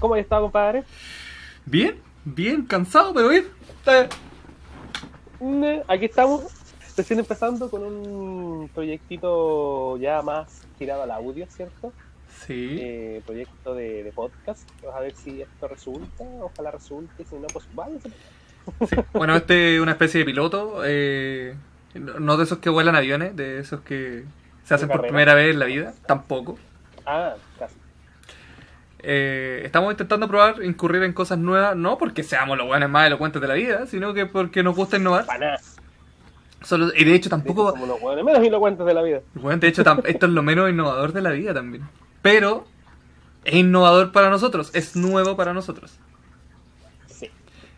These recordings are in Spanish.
¿Cómo has estado, compadre? Bien, bien, cansado, pero bien. Bien. Eh, Aquí estamos, recién empezando con un proyectito ya más tirado al audio, ¿cierto? Sí. Eh, proyecto de, de podcast. Vamos a ver si esto resulta, ojalá resulte, si no, pues vale. sí. Bueno, este es una especie de piloto. eh, no de esos que vuelan aviones, de esos que se hacen por primera vez en la vida, tampoco. Ah, casi. Eh, estamos intentando probar, incurrir en cosas nuevas, no porque seamos los buenos más elocuentes de la vida, sino que porque nos gusta innovar. Para. Solo, y de hecho tampoco... Somos los hueones menos elocuentes de la vida. Bueno, de hecho, esto es lo menos innovador de la vida también. Pero es innovador para nosotros, es nuevo para nosotros.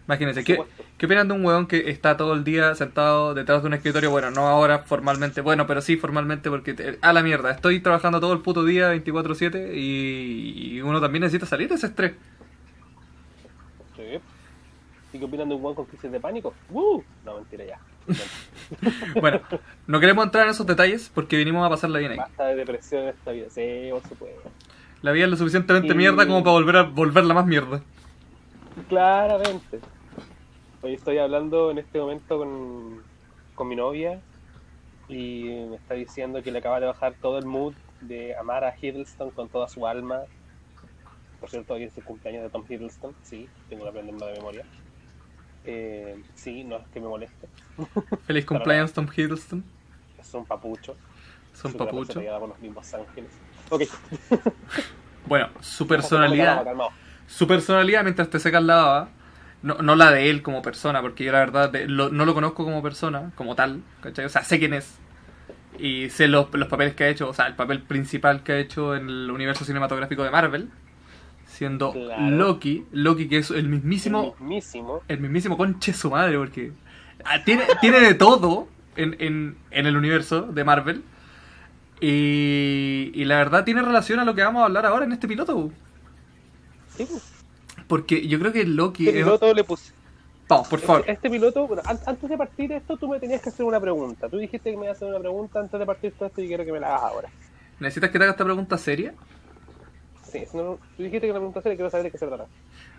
Imagínense, ¿qué. ¿qué opinan de un huevón que está todo el día sentado detrás de un escritorio? Bueno, no ahora formalmente, bueno, pero sí formalmente porque te- a la mierda, estoy trabajando todo el puto día 24/7 y, y uno también necesita salir de ese estrés. Sí. ¿Y qué opinan de un buen con crisis de pánico? ¡Uh! No, mentira ya. Bueno, no queremos entrar en esos detalles porque vinimos a pasarla bien ahí. Basta de depresión en esta vida. Sí, por supuesto. La vida es lo suficientemente Y- mierda como para volver a volverla más mierda. Claramente. Hoy estoy hablando en este momento con, con mi novia y me está diciendo que le acaba de bajar todo el mood de amar a Hiddleston con toda su alma. Por cierto, hoy es el cumpleaños de Tom Hiddleston, sí, tengo que aprenderlo de memoria. Eh, sí, no es que me moleste, Feliz cumpleaños Tom Hiddleston. es un papucho. Su cara papucho. los mismos ángeles. Ok. Bueno, su Calmado, personalidad, calmado. su personalidad mientras te secas la baba, no, no la de él como persona, porque yo la verdad de- lo- no lo conozco como persona, como tal, ¿cachai? O sea, sé quién es. Y sé los, los papeles que ha hecho, o sea, el papel principal que ha hecho en el universo cinematográfico de Marvel, siendo Claro. Loki, Loki que es el mismísimo, El mismísimo. el mismísimo conche su madre, porque ah, tiene, tiene de todo en, en, en el universo de Marvel. Y, y la verdad tiene relación a lo que vamos a hablar ahora en este piloto. Sí, pues. Porque yo creo que Loki Este es... piloto le puse. Vamos, por favor. Este, este piloto, bueno, an- antes de partir esto, tú me tenías que hacer una pregunta. Tú dijiste que me ibas a hacer una pregunta antes de partir todo esto y quiero que me la hagas ahora. ¿Necesitas que te haga esta pregunta seria? Sí, tú dijiste que la pregunta seria quiero saber de qué se trata.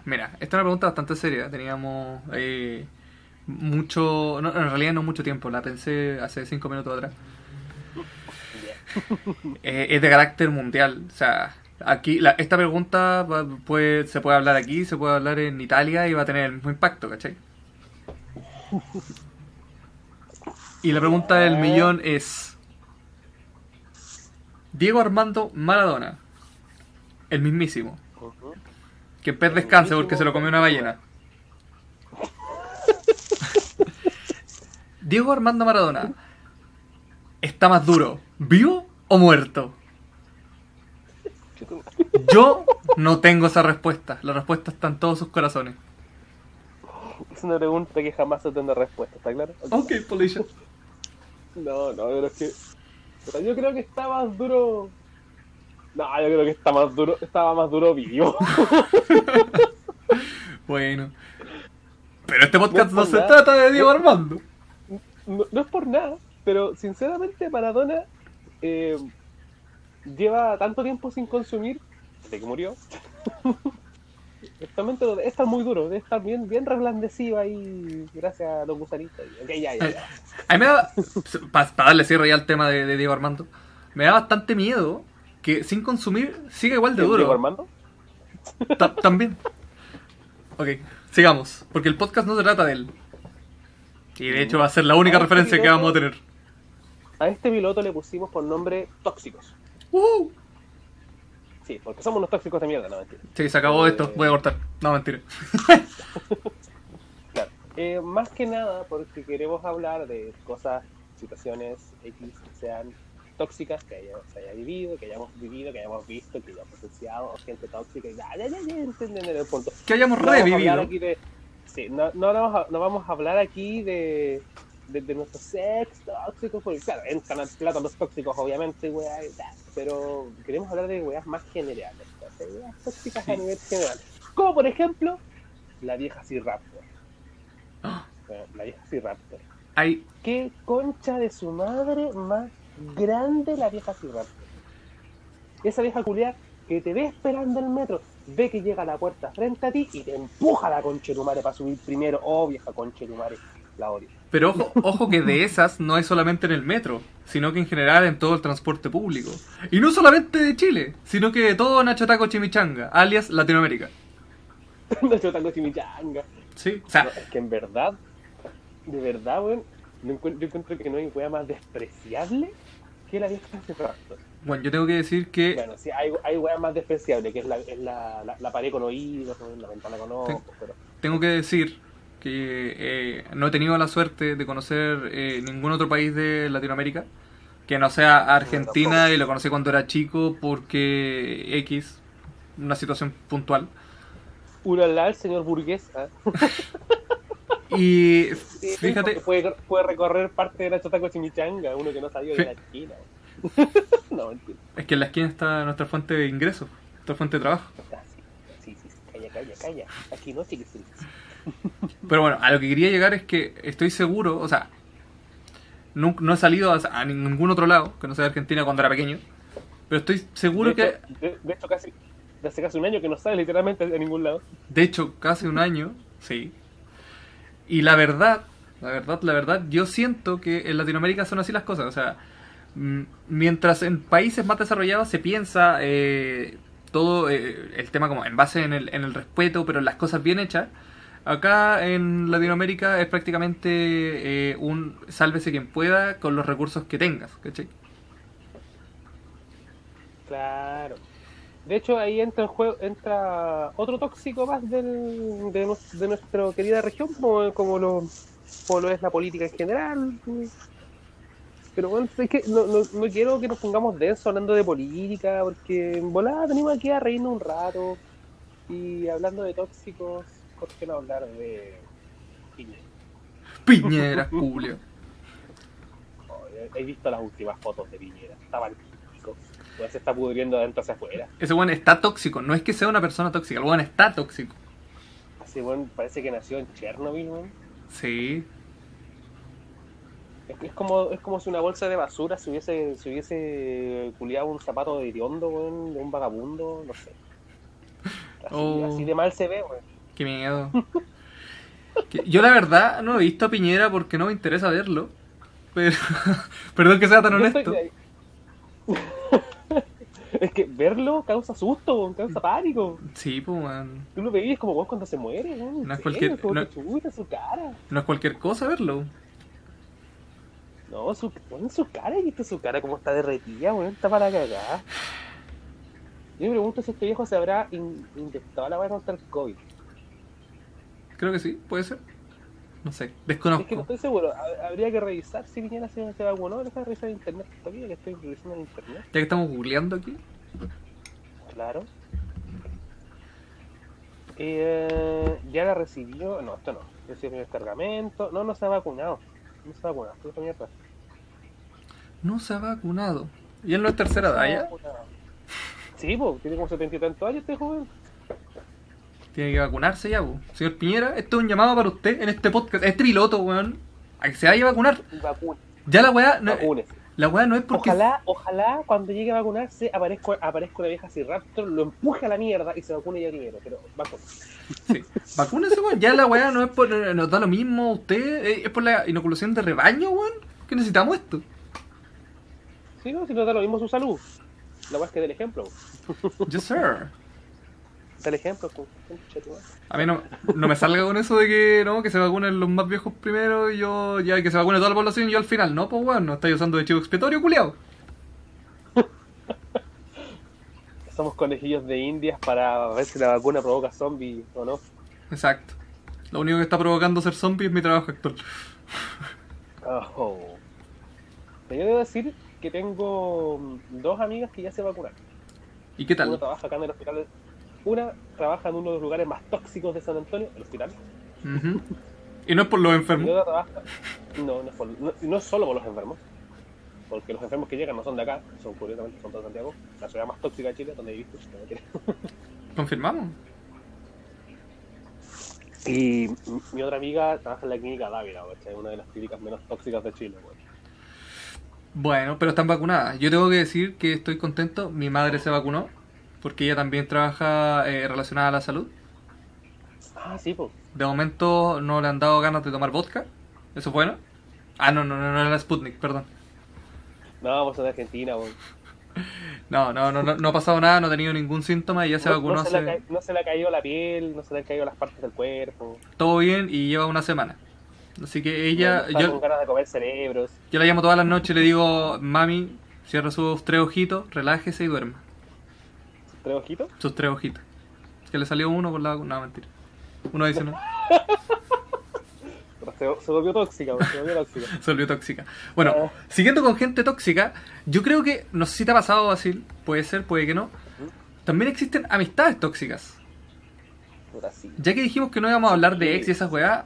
Mira, esta es una pregunta bastante seria. Teníamos eh, mucho... No, en realidad no mucho tiempo. La pensé hace cinco minutos atrás. Eh, es de carácter mundial. O sea, aquí la- esta pregunta va- puede, se puede hablar aquí, se puede hablar en Italia y va a tener el mismo impacto, ¿cachai? Y la pregunta del millón es... Diego Armando Maradona, el mismísimo, que en pez descanse porque se lo comió una ballena. Diego Armando Maradona, ¿está más duro, vivo o muerto? Yo no tengo esa respuesta. La respuesta está en todos sus corazones. Es una pregunta que jamás se tendrá respuesta, ¿está claro? Ok. Polisha. No, no, pero es que. pero yo creo que está más duro. No, yo creo que está más duro. Estaba más duro vivo. Bueno. Pero este podcast No se trata de Diego Armando. no, no es por nada, pero sinceramente Maradona eh, lleva tanto tiempo sin consumir, desde que murió. Justamente debe estar muy duro, debe estar bien, bien reblandecido ahí, gracias a los gusanitos. Ok, ya, ya, ya. A mí me da. Para darle cierre ya al tema de, de Diego Armando. Me da bastante miedo que sin consumir siga igual de ¿Diego duro. Armando? Ta- También. Ok, sigamos. Porque el podcast no se trata de él. Y de hecho va a ser la única Ah, referencia que piloto. vamos a tener. A este piloto le pusimos por nombre Tóxicos. Uh. Sí, porque somos unos tóxicos de mierda, no mentira. Sí, se acabó esto. Voy a cortar. No, mentira. Claro. Eh, más que nada porque queremos hablar de cosas, situaciones X que sean tóxicas, que hayamos, se haya vivido, que hayamos vivido, que hayamos visto, que hayamos presenciado, gente tóxica, y ya, ya, ya, ya entienden el punto. Que hayamos No vamos a hablar revivido. aquí de, sí, no, no, vamos a, no vamos a hablar aquí de, de, de nuestro sex tóxico, porque claro, entran al plato los tóxicos, obviamente, weá, y tal, pero queremos hablar de weas más generales, ¿cachai? weas tóxicas a nivel general. Como por ejemplo, la vieja C-Raptor. ¡Ah! Bueno, La vieja C-Raptor. Hay. ¿Qué concha de su madre más grande la vieja C-Raptor? Esa vieja culiar que te ve esperando el metro, ve que llega a la puerta frente a ti y te empuja la conchetumare para subir primero. Oh, vieja conchetumare, la odio. Pero ojo, ojo que de esas no hay solamente en el metro, sino que en general en todo el transporte público. Y no solamente de Chile, sino que de todo Nacho Taco Chimichanga, alias Latinoamérica. no yo tango chimichanga. Sí, o No, sea, es que en verdad, de verdad, weón, yo encuentro, yo encuentro que no hay wea más despreciable que la vieja de Raptor. bueno, yo tengo que decir que Bueno, sí, hay, hay weas más despreciables, que es la, es la, la, la pared con oídos, la ventana con ojos, pero... tengo que decir que eh, no he tenido la suerte de conocer eh, ningún otro país de Latinoamérica que no sea Argentina y lo conocí cuando era chico porque X, una situación puntual. Uralá, el señor burgués, ¿ah? Y Sí, fíjate, Puede, puede recorrer parte de la Chotaco Chimichanga, uno que no sabía de la esquina. no, mentira. es que en la esquina está nuestra fuente de ingresos, nuestra fuente de trabajo. Ah, sí, sí, sí, calla, calla, calla. Aquí no, sí. Pero bueno, a lo que quería llegar es que estoy seguro, o sea, no, no he salido a, a ningún otro lado que no sea Argentina cuando era pequeño, pero estoy seguro de que, de, de hecho, casi, de hace casi un año que no sale literalmente de ningún lado. de hecho, casi un año, sí. Y la verdad, la verdad, la verdad, yo siento que en Latinoamérica son así las cosas, o sea, mm, mientras en países más desarrollados se piensa eh, todo eh, el tema como en base en el, en el respeto, pero en las cosas bien hechas, acá en Latinoamérica es prácticamente eh, un sálvese quien pueda con los recursos que tengas, ¿cachai? Claro. De hecho, ahí entra en juego, entra otro tóxico más del, de, nues- de nuestra querida región, como, como, lo, como lo es la política en general. Pero bueno, es que no, no, no quiero que nos pongamos denso hablando de política, porque en volada venimos aquí a reírnos un rato. Y hablando de tóxicos, ¿por qué no hablar de Piñera? Piñera, Julio. Oh, he- visto las últimas fotos de Piñera, estaba el pico. Pues se está pudriendo de adentro hacia afuera. Ese weón está tóxico, no es que sea una persona tóxica, el weón está tóxico. Así, bueno, parece que nació en Chernobyl, weón. Sí, Es, es como, es como si una bolsa de basura se hubiese, se hubiese culiado un zapato de hediondo, weón, de un vagabundo, no sé. Así, Oh. así de mal se ve, weón. Qué miedo. Yo la verdad no he visto a Piñera porque no me interesa verlo. Pero, perdón que sea tan honesto. es que verlo causa susto, causa pánico. Sí, pues, weón. Tú lo veías como weón cuando se muere, weón. No es cualquier- no- chuta su cara. No es cualquier cosa verlo. No, su, weón, su cara, ¿viste su cara como está derretida, weón? Está para la cagada. Yo me pregunto si este viejo se habrá in- inyectado la weá contra el COVID. Creo que sí, puede ser. No sé, Es que no desconozco. estoy seguro. Ha- Habría que revisar si Piñera se, vacunó. Deja de revisar en internet todavía, que estoy revisando en internet. Ya que estamos googleando aquí. Claro. Eh, ya la recibió. No, esto no. Recibió el cargamento. No, no se ha vacunado. No se ha vacunado. Esto es mierda. No se ha vacunado. ¿Y él no es tercera edad ya? Sí, pues, tiene como setenta y tantos años este joven. Tiene que vacunarse ya. Señor Piñera, esto es un llamado para usted en este podcast, este piloto, weón. A que se vaya a vacunar. Vacune, Ya la weá, no, vacúnese. la weá no es porque... Ojalá, ojalá cuando llegue a vacunarse aparezca, aparezca una vieja así Raptor, lo empuje a la mierda y se vacune ya primero. Pero vacune. Sí. Vacúnese, weón. Ya la weá no es por. Nos da lo mismo a usted. eh, Es por la inoculación de rebaño, weón. Que necesitamos esto. Sí, no, si no da lo mismo su salud. La weá es que del ejemplo. Yes, sir. El ejemplo. madre. A mí no, no me salga con eso de que no, que se vacunen los más viejos primero y yo ya que se vacune toda la población y yo al final. No, pues weón, no estáis usando de chivo expiatorio, culiao. Somos conejillos de indias para ver si la vacuna provoca zombies o no. Exacto. Lo único que está provocando ser zombie es mi trabajo actual. Oh. Yo debo decir que tengo dos amigas que ya se vacunaron. ¿Y qué Una tal? trabaja acá en el hospital. de- Una trabaja en uno de los lugares más tóxicos de San Antonio, el hospital. Y no es por los enfermos. trabaja. No, no es, por- no- no es solo por los enfermos. Porque los enfermos que llegan no son de acá, son curiosamente son de Santiago, la ciudad más tóxica de Chile, donde quiere. ¿Confirmamos? Y mi- otra amiga trabaja en la clínica Dávila, es una de las clínicas menos tóxicas de Chile. güey. Bueno, pero están vacunadas. Yo tengo que decir que estoy contento. Mi madre se vacunó. Porque ella también trabaja eh, relacionada a la salud. Ah, sí, pues. De momento no le han dado ganas de tomar vodka. ¿Eso es bueno? Ah, no, no, no, no era Sputnik, perdón. No, pues en Argentina, weón. No, no, no, no, no ha pasado nada, no ha tenido ningún síntoma y ya se No, vacunó no, se le hace no se le ha caído la piel, no se le han caído las partes del cuerpo. todo bien y lleva una semana. Así que ella, no yo, con ganas de comer cerebros. yo la llamo todas las noches y le digo, mami, cierra sus tres ojitos, relájese y duerma. ¿Tres ojitos? Sus tres ojitos. Que le salió uno con la vacuna, no, mentira. Uno dice no, Se, se volvió tóxica, weón, se volvió tóxica. se volvió tóxica. Bueno, Ah. siguiendo con gente tóxica, yo creo que, no sé si te ha pasado, Basil, puede ser, puede que no. También existen amistades tóxicas. Ya que dijimos que no íbamos a hablar de ex y esas weas,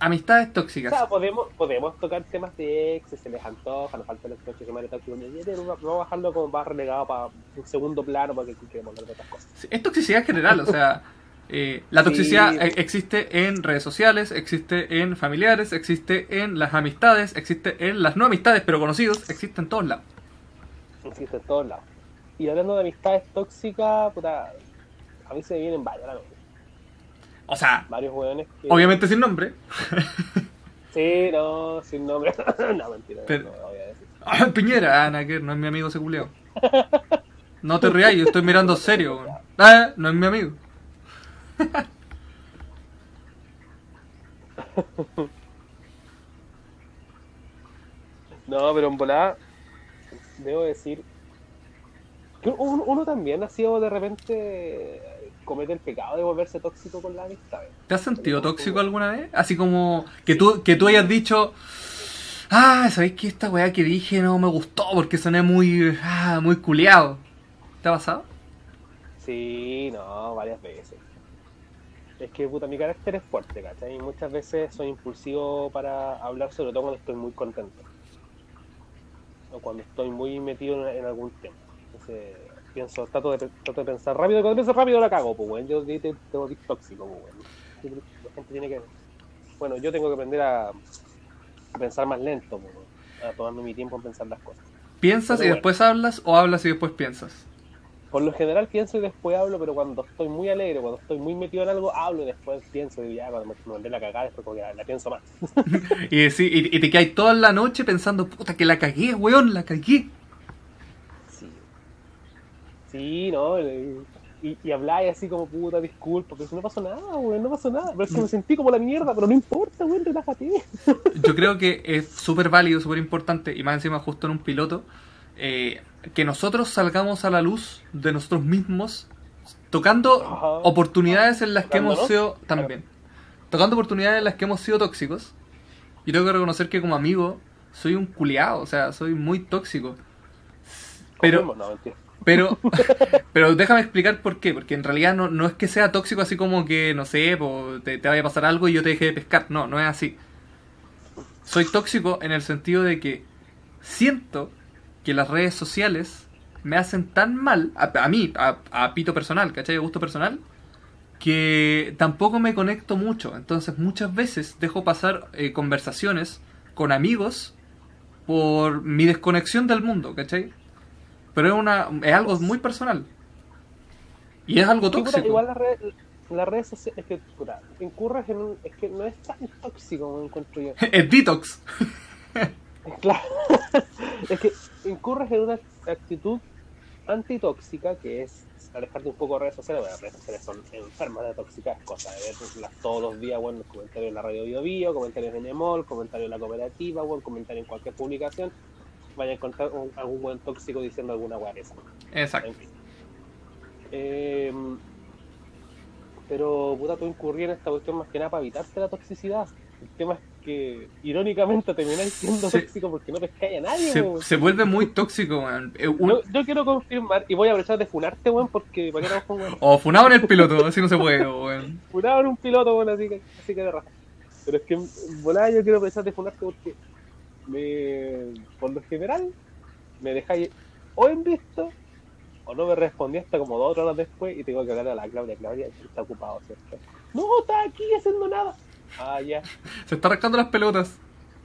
amistades O tóxicas. sea, podemos, podemos tocar temas de ex, se les antoja, nos falta los coches semana tóxicos. Vamos a bajarlo como más relegado para un segundo plano porque queremos hablar de otras cosas. Sí, Es toxicidad en general, o sea, eh, la toxicidad Sí. eh, existe en redes sociales, existe en familiares, existe en las amistades, existe en las no amistades, pero conocidos, existe en todos lados. Existe en todos lados. Y hablando de amistades tóxicas, puta, a mí se me vienen varios a la. O sea, Varios hueones que... obviamente sin nombre. Sí, no, sin nombre. no, mentira, Pero- no, voy a decir. Ah, Piñera, ah, ver, no es mi amigo ese culiao. No te rías, yo estoy mirando serio. Ah, no es mi amigo. No, pero en volada, debo decir que uno, uno también ha sido de repente comete el pecado de volverse tóxico con la amistad. ¿Te has sentido tóxico alguna vez? Así como que tú, que tú hayas dicho, ah, ¿sabéis que esta weá que dije no me gustó porque soné muy, ah, muy culeado? ¿Te ha pasado? Sí, no, varias veces. Es que puta, mi carácter es fuerte, ¿cachai? Y muchas veces soy impulsivo para hablar, sobre todo cuando estoy muy contento. O cuando estoy muy metido en, en algún tema. Entonces, pienso, trato de, trato de pensar rápido, cuando pienso rápido la cago, pues, weón. Yo te, te, te volví tóxico, pues, weón. La gente tiene que. Bueno, yo tengo que aprender a, a pensar más lento, pues, weón. A tomarme mi tiempo en pensar las cosas. ¿Piensas Pero y bueno. después hablas o hablas y después piensas? Por lo general pienso y después hablo, pero cuando estoy muy alegre, cuando estoy muy metido en algo, hablo y después pienso y ya cuando me, me mandé la cagada, después como que la, la pienso más. Y, sí, y, y te quedas toda la noche pensando, puta, que la cagué, weón, la cagué. Sí. ¿no? Y, y habláis así como puta, disculpa, pero si no pasó nada, güey, no pasó nada. Pero es que me sentí como la mierda, pero no importa, güey, relájate. Yo creo que es súper válido, súper importante, y más encima justo en un piloto, eh, que nosotros salgamos a la luz de nosotros mismos, tocando Ajá. oportunidades en las que hemos sido también, tocando oportunidades en las que hemos sido tóxicos. Y tengo que reconocer que como amigo soy un culiado, o sea, soy muy tóxico. Pero, no, mentira. Pero, pero déjame explicar por qué. Porque en realidad no, no es que sea tóxico así como que, no sé, te, te vaya a pasar algo y yo te deje de pescar. No, no es así. Soy tóxico en el sentido de que siento que las redes sociales me hacen tan mal, a, a mí, a, a pito personal, ¿cachai? A gusto personal, que tampoco me conecto mucho. Entonces muchas veces dejo pasar eh, conversaciones con amigos por mi desconexión del mundo, ¿cachai? Pero es, una, es algo muy personal. Y es algo tóxico. igual las redes, las redes sociales, es que, puta, incurres en un, es que no es tan tóxico como encuentro yo. Es detox. Claro. es que incurres en una actitud antitóxica que es alejarte un poco de redes sociales. Bueno, las redes sociales son enfermas de tóxicas, cosa de verlas todos los días, bueno, comentarios en la radio Bio Bio, comentarios en Emol, comentarios en la cooperativa, bueno, comentarios en cualquier publicación. Vaya a encontrar un- algún buen tóxico diciendo alguna esa. Exacto. En fin. Eh, pero puta, tú incurrí en esta cuestión más que nada para evitarte la toxicidad. El tema es que irónicamente termináis siendo Sí. tóxico porque no pescáis a nadie. Se, se vuelve muy tóxico, weón. Eh, un- Yo, yo quiero confirmar y voy a aprovechar de funarte, weón, porque para qué no weón. O funado en el piloto, así no se puede, weón. Funado en un piloto, weón, así que, así que de raja. Pero es que volada yo quiero aprovechar de funarte porque me, por lo general me dejáis o en visto o no me respondí hasta como dos horas después y tengo que hablar a la Claudia. Claudia está ocupado, ¿cierto? No, está aquí haciendo nada. Ah, ya. Se está rascando las pelotas.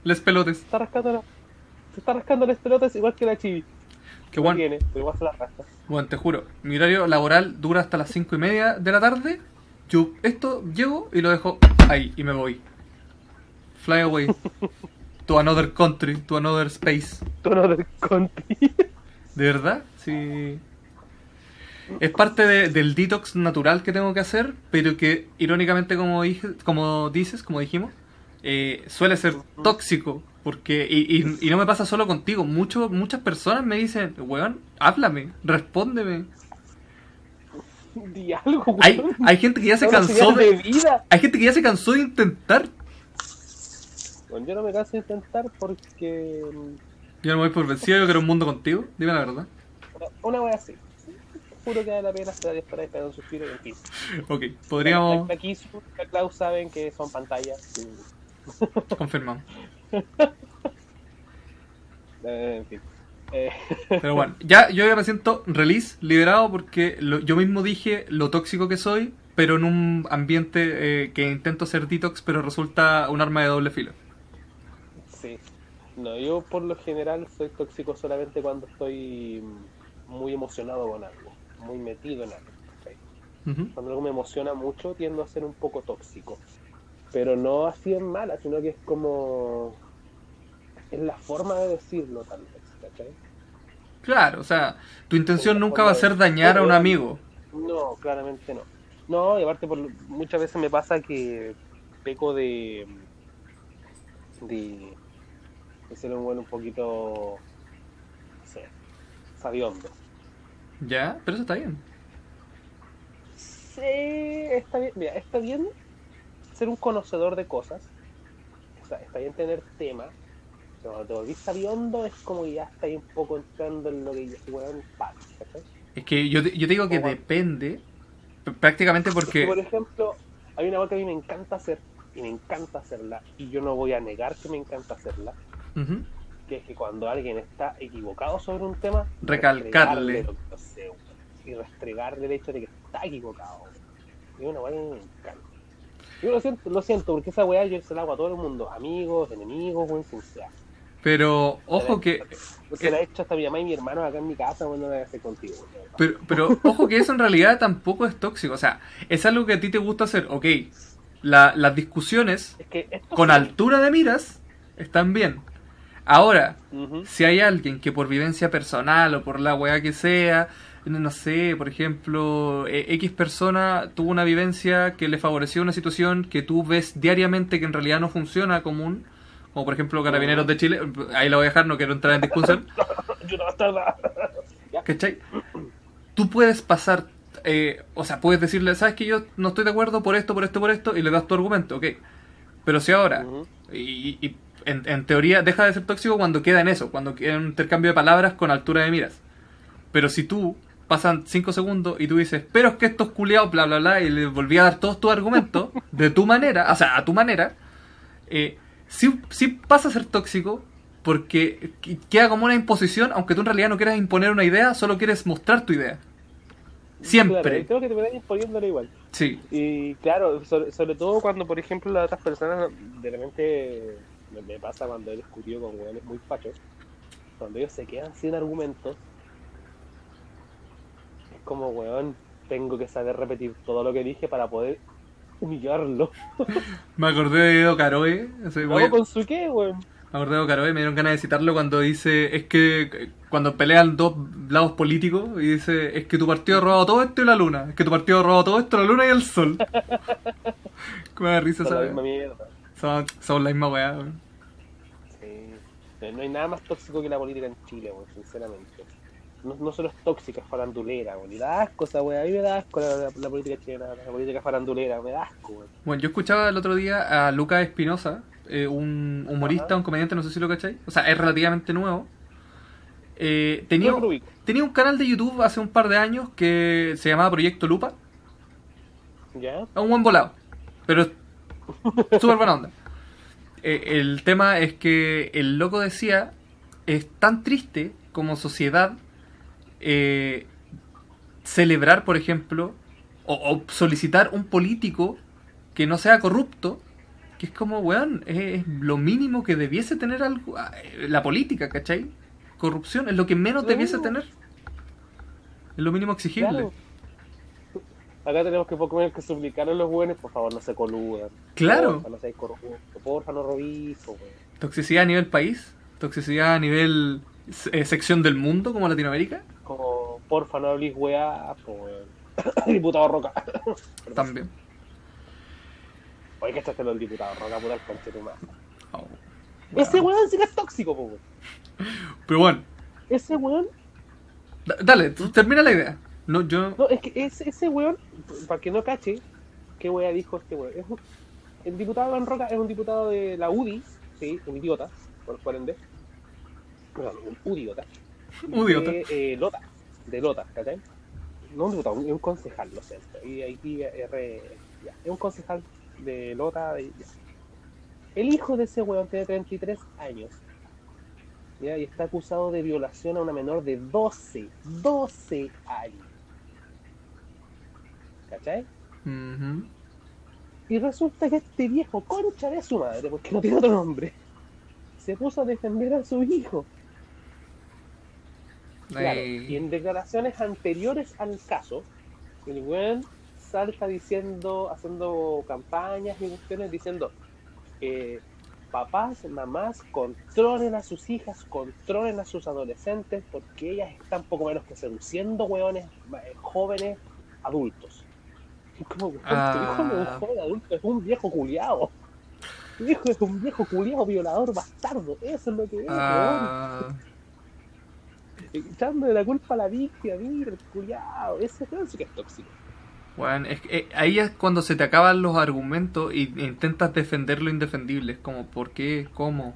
Les pelotes. Se está rascando la- se está rascando las pelotas igual que la chivi. Que bueno, tiene, pero igual se la rasta. bueno, te juro, mi horario laboral dura hasta las 5 y media de la tarde. Yo esto llego y lo dejo ahí y me voy. Fly away. to another country, to another space. Tono del Conti. ¿De verdad? Sí. Es parte de- del detox natural que tengo que hacer, pero que irónicamente, como, dije, como dices, como dijimos, eh, suele ser tóxico. Porque, y, y- y no me pasa solo contigo, mucho, muchas personas me dicen, weón, háblame, respóndeme. Di algo, weón. Hay, hay gente que ya se cansó de de, vida. hay gente que ya se cansó de intentar. Bueno, yo no me canso de intentar porque. mm, Yo no me voy por vencido, yo quiero un mundo contigo, dime la verdad. Una wea así. Juro que vale la pena esperar esperar esperar un suspiro y en fin. Ok, podríamos, la Kisu, la Klaus saben que son pantallas. y- confirmamos. eh, en fin. Eh, Pero bueno, ya yo ya me siento release, liberado, porque lo- yo mismo dije lo tóxico que soy, pero en un ambiente eh, que intento ser detox, pero resulta un arma de doble filo. Sí. No, yo por lo general soy tóxico solamente cuando estoy muy emocionado con algo, muy metido en algo. Ujú. Cuando algo me emociona mucho tiendo a ser un poco tóxico. Pero no así en mala, sino que es como... Es la forma de decirlo tal vez, ¿cachai? Claro, o sea, tu intención nunca va a ser dañar a un amigo. No, claramente no. No, y aparte por, muchas veces me pasa que peco de... de... ser un bueno un poquito... no sé, sabiondo. Ya, pero eso está bien. Sí, está bien, mira, está bien ser un conocedor de cosas. O sea, está bien tener tema. Pero cuando te volvís sabiondo es como que ya está ahí un poco entrando en lo que ya pasa, ¿cachai? Es que yo, yo digo que depende, prácticamente Es que, porque... por ejemplo, hay una cosa que a mí me encanta hacer, y me encanta hacerla, y yo no voy a negar que me encanta hacerla, Que es que cuando alguien está equivocado sobre un tema, Recalcarle. lo y restregarle el hecho de que está equivocado. Y una weá me encanta. Yo lo siento, lo siento, porque esa weá yo se la hago a todo el mundo, amigos, enemigos, weón, sin sea. Pero ojo que... Porque la he hecho hasta mi mamá y mi hermano acá en mi casa, weón, no la hacer contigo. Pero, pero ojo que eso en realidad tampoco es tóxico. O sea, es algo que a ti te gusta hacer. Ok, la- las discusiones Es que esto con altura de miras están bien. Ahora, si hay alguien que por vivencia personal o por la weá que sea, no sé, por ejemplo, eh, X persona tuvo una vivencia que le favoreció una situación que tú ves diariamente que en realidad no funciona común, como por ejemplo Carabineros de Chile, ahí lo voy a dejar, no quiero entrar en discusión. Yo no. ¿Cachai? Tú puedes pasar, eh, o sea, puedes decirle, sabes que yo no estoy de acuerdo por esto, por esto, por esto, y le das tu argumento, ok. Pero si ahora, y, y en, en teoría deja de ser tóxico cuando queda en eso, cuando queda en un intercambio de palabras con altura de miras. Pero si tú pasan 5 segundos y tú dices, pero es que estos culiados, bla, bla, bla, y le volví a dar todos tus argumentos de tu manera, o sea, a tu manera, eh, sí, sí pasa a ser tóxico porque qu- queda como una imposición, aunque tú en realidad no quieras imponer una idea, solo quieres mostrar tu idea. Siempre. Claro, creo que te verás imponiéndolo igual. Sí, Y claro, sobre, sobre todo cuando, por ejemplo, las otras personas, de repente, me, pasa cuando he discutido con weones muy fachos, cuando ellos se quedan sin argumentos, es como, weón, tengo que saber repetir todo lo que dije para poder humillarlo. me acordé de Edo Caroe, ¿Cómo con su qué, weón? Me acordé de Caroe, me dieron ganas de citarlo cuando dice, es que cuando pelean dos lados políticos y dice, es que tu partido ha robado todo esto y la luna, es que tu partido ha robado todo esto, la luna y el sol. Da risa, ¿sabes? Son, son la misma weá. weón. No, hay nada más tóxico que la política en Chile, weón, sinceramente. No, no solo es tóxica, es farandulera, weón. Y da asco esa weá. A mí me da asco la, la- la política chilena, la política farandulera, me da asco, weón. Bueno, yo escuchaba el otro día a Lucas Espinosa, eh, un humorista, Ajá. un comediante, no sé si lo cacháis. O sea, es relativamente nuevo. Eh, tenía, tenía un canal de YouTube hace un par de años que se llamaba Proyecto Lupa. ¿Ya? Un buen volado. Pero súper buena onda. Eh, el tema es que el loco decía, es tan triste como sociedad eh, celebrar, por ejemplo, o, o solicitar un político que no sea corrupto, que es como, weón, es, es lo mínimo que debiese tener algo, eh, la política, ¿cachai? corrupción, es lo que menos debiese tener. Es lo mínimo exigible. Claro. Acá tenemos que poco menos que suplicar a los buenos, por favor, no se coludan. Claro. Porfa, no seáis corruptos. Porfa, no robís. Toxicidad a nivel país, toxicidad a nivel eh, sección del mundo como Latinoamérica, Como, porfa, no hablís weá, pues. Diputado Roca. también. Oye, que este es el diputado Roca, puta el conche de tu. Oh, Ese weón sí que es tóxico, weón. Pero bueno, Ese weón da- dale, tú termina la idea. No, yo. No, es que ese, ese weón, para que no cache, ¿qué wea dijo este weón? Es un- el diputado Iván Roca es un diputado de la UDI, sí, un idiota, por, por ende. Perdón, un udiota. Udiota. De eh, Lota, de Lota, ¿cachai? No un diputado, es un concejal, lo siento. Y R, ya, es un concejal de Lota, de, ya. El hijo de ese weón tiene 33 años. ¿ya? Y está acusado de violación a una menor de 12, 12 años. ¿Cachai? Y resulta que este viejo, concha de su madre, porque no tiene otro nombre, se puso a defender a su hijo. Claro, y en declaraciones anteriores al caso, el weón salta diciendo, haciendo campañas y cuestiones diciendo que papás, mamás, controlen a sus hijas, controlen a sus adolescentes, porque ellas están poco menos que seduciendo weones eh, jóvenes adultos. Es un Ah. adulto, es un viejo culiao. Tu hijo es un viejo culiao violador bastardo, eso es lo que es, ah, echándole la culpa a la víctima, mira, el culiao, ese sí que es tóxico. bueno, es que, eh, ahí es cuando se te acaban los argumentos y intentas defender lo indefendible. Es como, ¿por qué? ¿Cómo?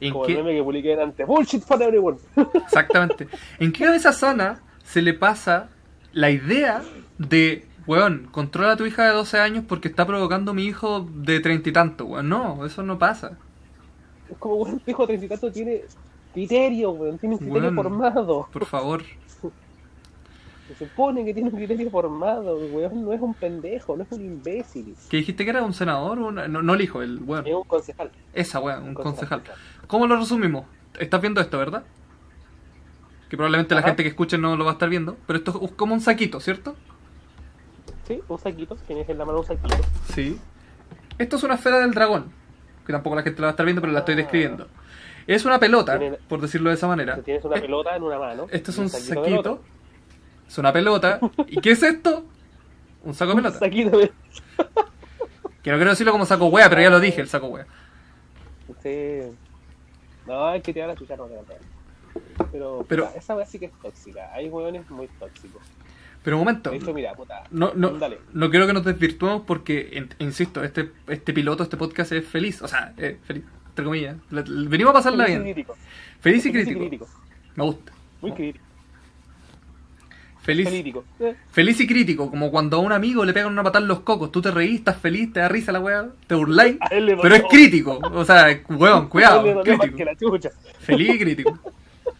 ¿En Como qué? el meme que publiqué antes, bullshit for everyone. Exactamente. ¿En qué cabeza sana se le pasa la idea de, weón, controla a tu hija de 12 años porque está provocando a mi hijo de treinta y tanto, weón? No, eso no pasa. Es como, weón, tu hijo de treinta y tanto tiene criterio, weón, tiene un criterio Weón. formado. Por favor. Se supone que tiene un criterio formado, weón, no es un pendejo, no es un imbécil. ¿Qué dijiste que era un senador? o una- No, no el hijo, el Es weón. un concejal. Esa weón, un concejal. ¿Cómo lo resumimos? Estás viendo esto, ¿verdad? Que probablemente la gente que escuche no lo va a estar viendo. Pero esto es como un saquito, ¿cierto? Sí, un saquito, tienes en la mano un saquito. Sí. Esto es una esfera del dragón. Que tampoco la gente la va a estar viendo, pero la estoy Ah. describiendo. Es una pelota, Tiene- por decirlo de esa manera. Tienes una Eh, pelota en una mano. Esto es y un saquito. Es una pelota. ¿Y qué es esto? Un saco de Un pelota. saquito de... Que no quiero decirlo como saco wea, pero ya lo dije, el saco wea. Sí. No, hay que tirar la chucha, no te la pegan. Pero, Pero- puta, esa weá sí que es tóxica. Hay weones muy tóxicos. Pero un momento. De hecho, mira, puta. No, no, Dale. no quiero que nos desvirtuemos porque, insisto, este, este piloto, este podcast es feliz. O sea, eh, feliz, entre comillas. La- la- venimos a pasarla Feliz bien. Feliz y crítico. Me gusta. Muy crítico. Feliz, feliz y crítico, como cuando a un amigo le pegan una patada en los cocos. Tú te reís, estás feliz, te da risa la weá, te burláis. Pero es crítico. O sea, weón, cuidado. Crítico. Feliz y crítico.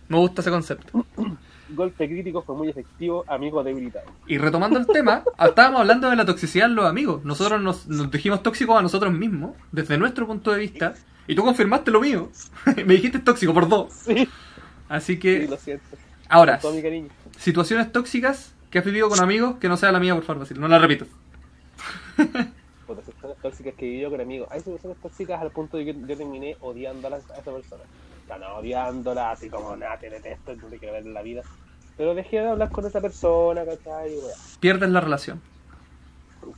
Me gusta ese concepto. Golpe crítico fue muy efectivo, amigo debilitado. Y retomando el tema, estábamos hablando de la toxicidad en los amigos. Nosotros nos, nos dijimos tóxicos a nosotros mismos, desde nuestro punto de vista. Y tú confirmaste lo mío. Me dijiste tóxico por dos. Sí, Así sí, que, lo siento. ahora, todo mi cariño. situaciones tóxicas que has vivido con amigos, que no sea la mía, por favor. No la repitas. Situaciones tóxicas que vivió con amigos. Hay situaciones tóxicas al punto de que yo terminé odiándola a esa persona. No odiándola, así como nada, te detesto, no te quiero ver en la vida. Pero dejé de hablar con esa persona, ¿cachai? Weá. Pierdes la relación.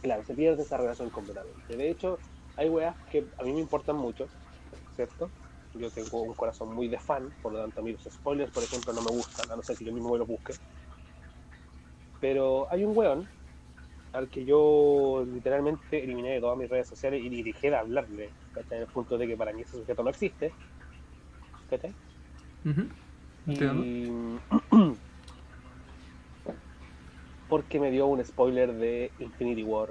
Claro, se pierde esa relación completamente. De hecho, hay weas que a mí me importan mucho, ¿cierto? Yo tengo un corazón muy de fan, por lo tanto a mí los spoilers, por ejemplo, no me gustan, a no ser que yo mismo me los busque. Pero hay un weón al que yo literalmente eliminé de todas mis redes sociales y dejé de hablarle, ¿cachai? En el punto de que para mí ese sujeto no existe, ¿cachai? Ujú. Entiendo. Y... Porque me dio un spoiler de Infinity War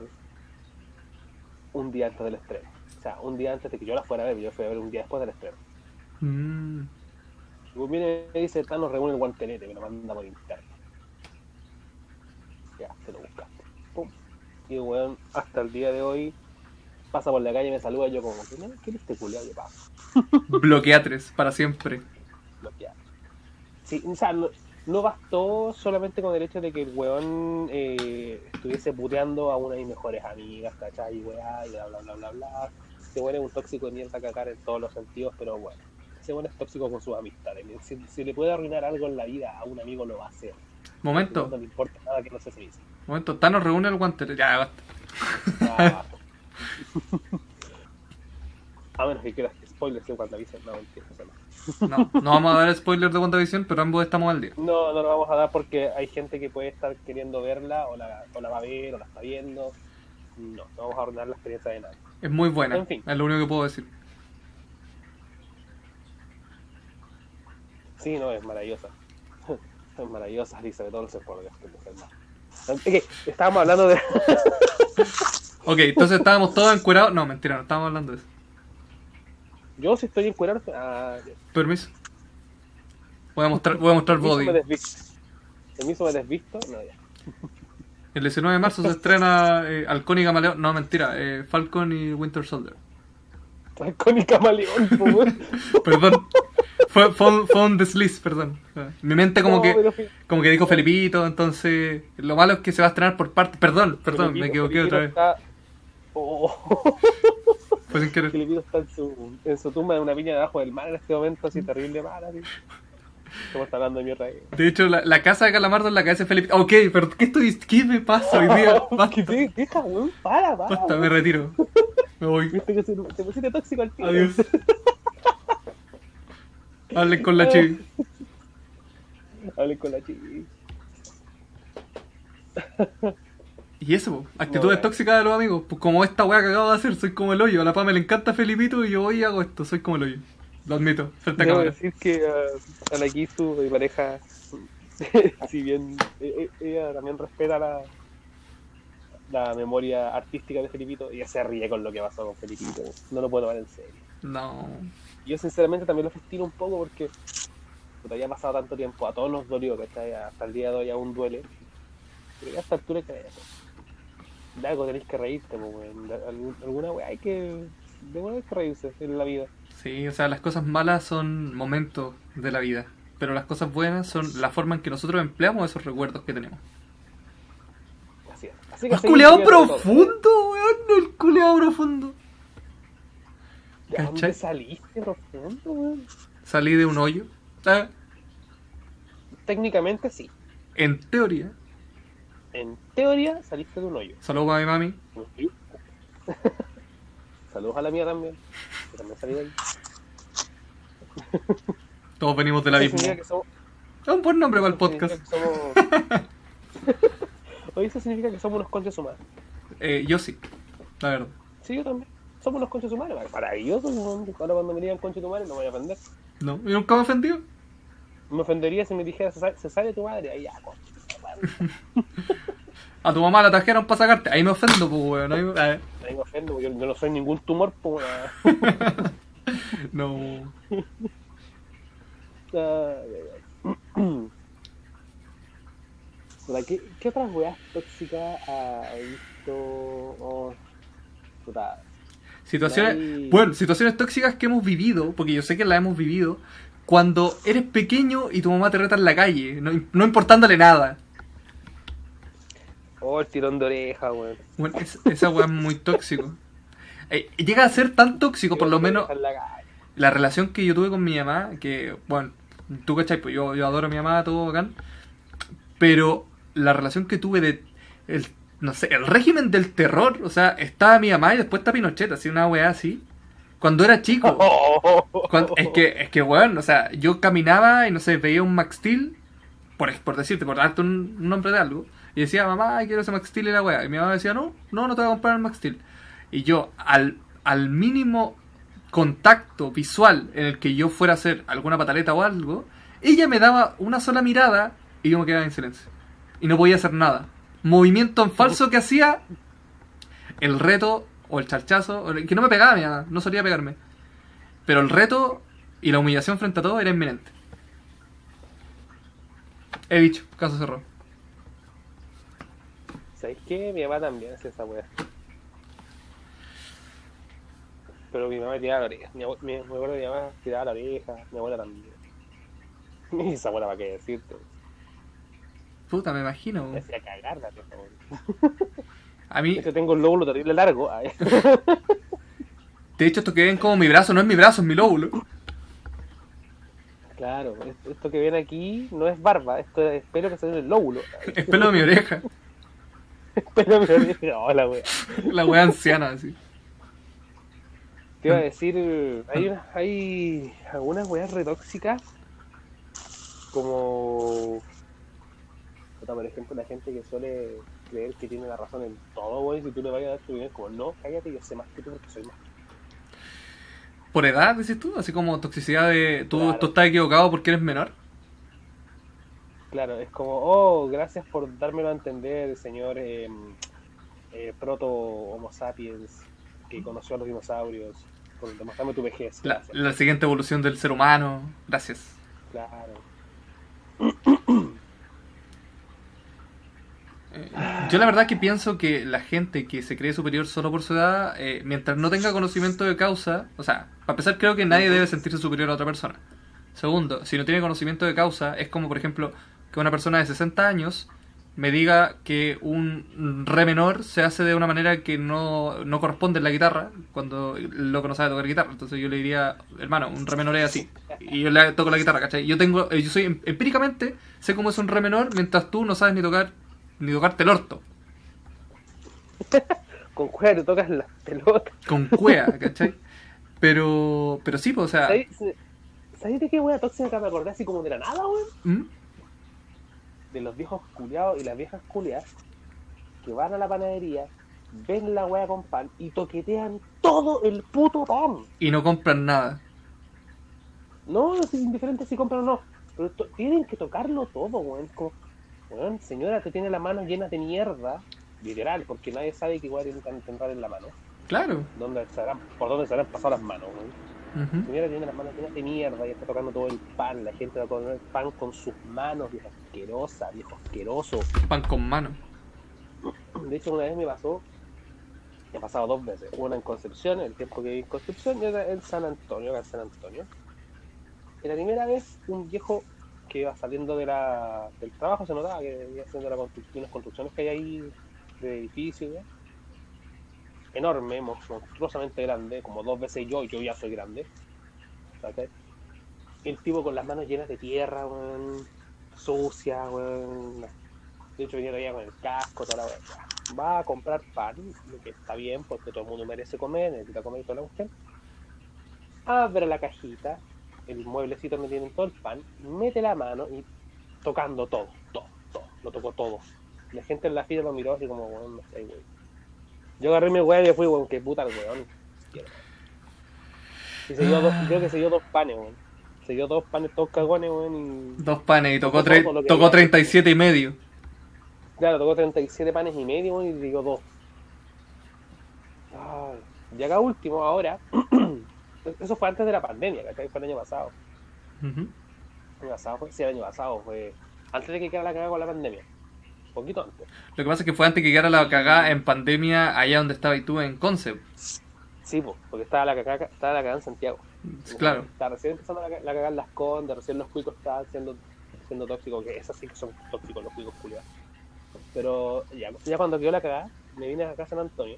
un día antes del estreno. O sea, un día antes de que yo la fuera a ver, yo fui a ver un día después del estreno. Mm. Y viene y dice, Thanos reúne el guantelete, me lo manda por interno. Ya, te lo buscaste. Pum. Y weón, hasta el día de hoy, pasa por la calle y me saluda y yo como, ¿quién es ¿Quién es este culiado que pasa? Bloqueatres para siempre. Bloqueado. Sí, o sea, no, no bastó solamente con el hecho de que el weón eh, estuviese puteando a una de mis mejores amigas, ¿cachai? Y weá, y bla, bla, bla, bla, bla. Ese weón es un tóxico de mierda a cagar en todos los sentidos, pero bueno, ese weón es tóxico con sus amistades. Si, si le puede arruinar algo en la vida a un amigo, lo va a hacer. Momento, No le importa nada que no se dice. momento. Thanos reúne el guante. Ya, basta. Ah. a menos que quieras spoilers de WandaVision, no, mentira, no. No, no vamos a dar spoilers de WandaVision, pero ambos estamos al día. No, no lo vamos a dar porque hay gente que puede estar queriendo verla o la, o la va a ver o la está viendo. No, no vamos a arruinar la experiencia de nadie. Es muy buena, En fin. es lo único que puedo decir. Sí, no, es maravillosa. Es maravillosa, de todos los spoilers. que mujer más. Que estábamos hablando de. Ok, entonces estábamos todos encuerados. No, mentira, no estábamos hablando de eso. Yo si estoy encuerado. Ah, Permiso. Voy a mostrar, voy a mostrar permiso body. me. Permiso me desvisto. No, ya. El 19 de marzo se estrena eh, Halcón y Camaleón. No, mentira, eh, Falcon y Winter Soldier. Con y camaleón. Perdón. Fue, fue, un- fue un desliz, perdón. Mi mente como No, que pero como que dijo Felipito, entonces lo malo es que se va a estrenar por parte. Perdón, perdón, me equivoqué Felipito otra vez. está- Oh. Fue sin querer. Filipito está en su, en su tumba en una piña debajo del mar en este momento, así terrible mal, así. ¿Cómo está hablando de mierda ahí? De hecho, la, la casa de Calamardo es la cabeza de Felipito. Ok, pero ¿qué, estoy, ¿qué me pasa hoy día? ¿Qué te deja, weón? Para, para. basta, me retiro. Me voy. Viste que se, te pusiste tóxico al tiro. Adiós. Hablen con la chivi. Hablen con la chica. Y eso, actitudes tóxicas de los amigos. Pues como esta weá que acabo de hacer, soy como el hoyo. A la Pame le encanta Felipito y yo voy y hago esto, soy como el hoyo. Lo admito, frente a Debo cámara. decir que ah, a la Kisu, mi pareja, si bien eh, eh, ella también respeta la, la memoria artística de Felipito, ella se ríe con lo que pasó con Felipito. No lo puedo tomar en serio. No. Yo sinceramente también lo festino un poco porque puta, ya ha pasado tanto tiempo, a todos nos dolió, ¿cachai? Hasta el día de hoy aún duele. Pero ya a esta altura que de algo tenéis que reírte, weón. Alguna weá hay que. De alguna vez que reírse en la vida. Sí, o sea, las cosas malas son momentos de la vida. Pero las cosas buenas son la forma en que nosotros empleamos esos recuerdos que tenemos. Así es. Así que ¡Has seguir culeado profundo, weón! El culeado profundo. ¿De dónde saliste profundo, weón? Salí de un hoyo. Ah, Técnicamente sí. en teoría. En teoría saliste de un hoyo. Saludos para mi mami. Saludos a la mía también. Que también salí de ahí. Todos venimos del abismo. somos- Es un buen nombre para el podcast. somos- Oye, eso significa que somos unos conchas humanos. Eh, yo sí, la verdad. Sí, yo también. Somos unos conchas humanos. Maravilloso. weón. Ahora cuando me digan conchas humanos no me voy a ofender. No, y nunca me ofendió. Me ofendería si me dijera se sale, se sale tu madre. Ahí ya, concha. A tu mamá la trajeron para sacarte. Ahí me ofendo, pues, weón. Ahí me- Ahí me ofendo. Yo, yo no soy ningún tumor. Pues, weón. No. ¿Qué, ¿Qué otras weas tóxicas ha visto? Oh, puta, Situaciones, bueno, situaciones tóxicas que hemos vivido, porque yo sé que las hemos vivido, cuando eres pequeño y tu mamá te reta en la calle, no, no importándole nada. Oh, el tirón de oreja, weón. Bueno, es- esa weá es muy tóxico. Eh, llega a ser tan tóxico, por lo menos, la relación que yo tuve con mi mamá, que, bueno, tú cachai, pues yo, yo adoro a mi mamá, todo bacán, pero la relación que tuve de, el, no sé, el régimen del terror, o sea, estaba mi mamá y después está Pinochet, así una weá así, cuando era chico. Cuando- es que, es que, weón, o sea, yo caminaba y no sé, veía un Max Steel, por, por decirte, por darte un, un nombre de algo, y decía, mamá, quiero ese Max Steel y la weá. Y mi mamá decía, no, no, no te voy a comprar el Max. Y yo, al, al mínimo contacto visual en el que yo fuera a hacer alguna pataleta o algo, ella me daba una sola mirada y yo me quedaba en silencio. Y no podía hacer nada. Movimiento en falso que hacía, el reto o el charchazo, que no me pegaba, mi mamá, no solía pegarme. Pero el reto y la humillación frente a todo era inminente. He dicho, caso cerrado. ¿Sabes qué? Mi mamá también hace esa wea. Pero mi mamá tiraba la oreja. Mi, abue- mi, me acuerdo que mi mamá tiraba la oreja. Mi abuela también. Esa buena para qué decirte. Puta, me imagino. Me hacía cagar la. A mí, hecho, tengo el lóbulo terrible largo. Ay. de hecho, esto que ven como mi brazo no es mi brazo, es mi lóbulo. Claro, es- esto que ven aquí no es barba, esto es pelo que sale del lóbulo. Es pelo de mi oreja. Hola, wea. La wea anciana, así. Te iba a decir, hay, hay algunas weas retóxicas, como, por ejemplo, la gente que suele creer que tiene la razón en todo, wey, si tú le vayas a dar tu es como, no, cállate, yo sé más que tú porque soy más. Por edad, dices tú, así como toxicidad de. Tú, Claro. tú estás equivocado porque eres menor. Claro, es como, oh, gracias por dármelo a entender, señor eh, eh, proto Homo sapiens que conoció a los dinosaurios, por demostrarme tu vejez. La, siguiente evolución del ser humano. Gracias. Claro. Eh, Yo la verdad que pienso que la gente que se cree superior solo por su edad, eh, mientras no tenga conocimiento de causa, o sea, para empezar creo que nadie debe sentirse superior a otra persona. Segundo, si no tiene conocimiento de causa, es como por ejemplo que una persona de 60 años me diga que un re menor se hace de una manera que no, no corresponde en la guitarra, cuando lo que no sabe tocar guitarra. Entonces yo le diría, hermano, un re menor es así. Y yo le toco la guitarra, ¿cachai? Yo tengo, eh, yo soy em- empíricamente, sé cómo es un re menor, mientras tú no sabes ni tocar, ni tocarte el orto. Con cueva te tocas las pelotas. Con cuea, ¿cachai? Pero, pero sí, pues, o sea, ¿Sabes ¿sabes de qué wea tóxica me acordé así como de la nada, weón? ¿Mm? De los viejos culiados y las viejas culiadas que van a la panadería, ven la wea con pan y toquetean todo el puto pan. y no compran nada. No, es indiferente si compran o no. Pero to- tienen que tocarlo todo, weón. Como, weón, señora, te tiene las manos llenas de mierda. Literal, porque nadie sabe que igual intentan entrar en la mano. Claro. ¿Dónde ¿Por dónde se habrán pasado las manos, weón? Ujú. Señora tiene las manos llenas de mierda y está tocando todo el pan. La gente va a comer pan con sus manos, vieja asquerosa, viejo asqueroso. Pan con mano. De hecho, una vez me pasó, me ha pasado dos veces. Una en Concepción, el tiempo que viví en Concepción, y otra en San Antonio, acá en San Antonio. Y la primera vez, un viejo que iba saliendo de la, del trabajo, se notaba que iba haciendo la constru- unas construcciones que hay ahí de edificios. Enorme, mon- monstruosamente grande, como dos veces yo, yo ya soy grande. ¿cachai? El tipo con las manos llenas de tierra, weón, sucia, weón. De hecho, venía todavía con el casco, toda la. Ya. Va a comprar pan, lo que está bien, porque todo el mundo merece comer, necesita comer y toda la cuestión. Abre la cajita, el mueblecito donde tienen todo el pan, mete la mano y tocando todo, todo, todo, lo tocó todo. La gente en la fila lo miró así como, weón, no sé, weón. Yo agarré mi weón y me fui, weón, que puta el weón. Y se dio dos, creo que se dio dos panes, weón. Se dio dos panes, todos cagones, weón, y Dos panes y tocó, tre- tocó había. 37 y medio. Claro, tocó 37 panes y medio weón, y digo dos. Ay, y acá último, ahora, eso fue antes de la pandemia. Fue el año pasado. El año pasado fue, sí, el año pasado fue antes de que quedara la cagada con la pandemia. Poquito antes. Lo que pasa es que fue antes que quedara la cagada en pandemia allá donde estaba y tú en Concept. Sí, po, porque estaba la cagada, estaba la cagada en Santiago. Claro. Estaba recién empezando la, la cagada en las condes, recién los cuicos estaban siendo, siendo tóxicos, que esas sí que son tóxicos los cuicos culiados. Pero ya, ya cuando quedó la cagada, me vine acá a San Antonio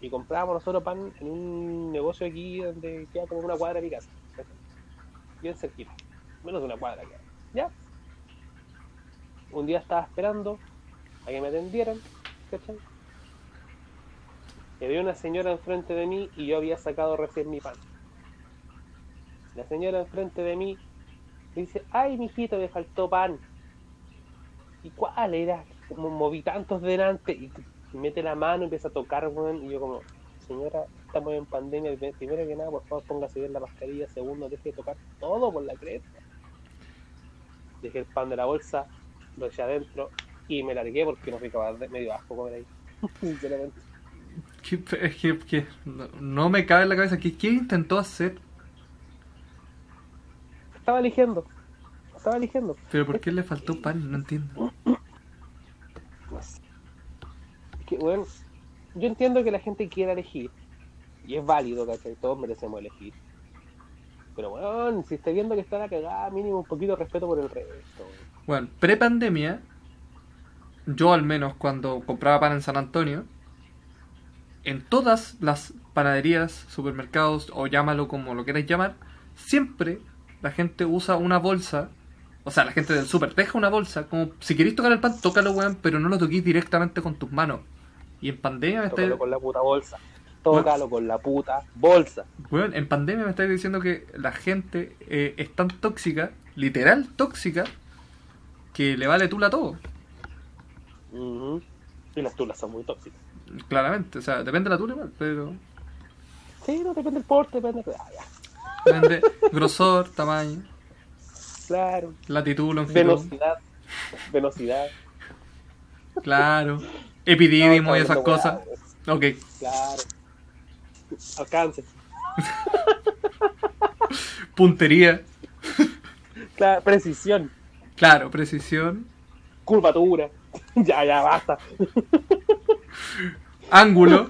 y comprábamos nosotros pan en un negocio aquí donde queda como una cuadra de mi casa. Bien cerquita, menos de una cuadra queda. Ya. Un día estaba esperando que me atendieran, ¿cachai? Y había una señora enfrente de mí y yo había sacado recién mi pan. La señora enfrente de mí dice, ay, mijito, me faltó pan. ¿Y cuál era? Como moví tantos delante y mete la mano y empieza a tocar. Y yo como, señora, estamos en pandemia. Primero que nada, por favor, póngase bien la mascarilla. Segundo, deje de tocar todo por la cresta. Dejé el pan de la bolsa, lo eché adentro y me largué porque no fui capaz de medio asco comer ahí. Sinceramente. ¿Qué- Es que, que no, no me cabe en la cabeza. ¿Qué, qué intentó hacer? Estaba eligiendo. Estaba eligiendo. ¿Pero por qué le faltó pan? No entiendo. No sé. Es que, bueno, yo entiendo que la gente quiera elegir. Y es válido, ¿cachai? Todos merecemos elegir. Pero bueno, si estáis viendo que está la cagada, mínimo un poquito de respeto por el resto. Bueno, pre-pandemia, yo al menos cuando compraba pan en San Antonio, en todas las panaderías, supermercados o llámalo como lo queráis llamar, siempre la gente usa una bolsa. O sea, la gente del super deja una bolsa. Como si queréis tocar el pan, tócalo, weón, pero no lo toquéis directamente con tus manos. Y en pandemia me estáis. Tócalo con la puta bolsa. Tócalo con la puta bolsa. Weón, en pandemia me estáis diciendo que la gente eh, es tan tóxica, literal tóxica, que le vale tula todo. Y las tulas son muy tóxicas. Claramente, o sea, depende de la tula igual, pero. Sí, no depende del porte, depende. Ah, ya. Depende grosor, tamaño, Claro. latitud, longitud. Velocidad. Velocidad. Claro. Epidídimo No, y esas cosas. weá, Ok. Claro. Alcance. Puntería. Claro. Precisión. Claro, precisión. Curvatura. ya, ya, basta. Ángulo.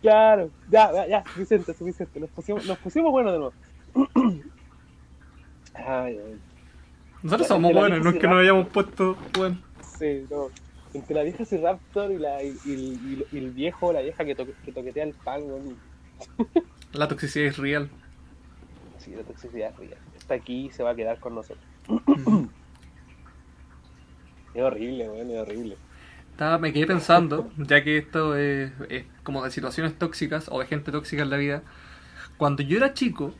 Claro. Ya, ya, ya. Suficiente, suficiente. Nos pusimos, nos pusimos buenos de nuevo. Ay, ay. Nosotros somos buenos, no es que nos hayamos puesto. Bueno. Sí, no. Entre la vieja Raptor y, la, y, y- y- y el viejo, la vieja que, toque- que toquetea el pan. La toxicidad es real. Sí, la toxicidad es real. Está aquí y se va a quedar con nosotros. Es horrible, weón, es horrible. Estaba, me quedé pensando, ya que esto es, es como de situaciones tóxicas o de gente tóxica en la vida. Cuando yo era chico,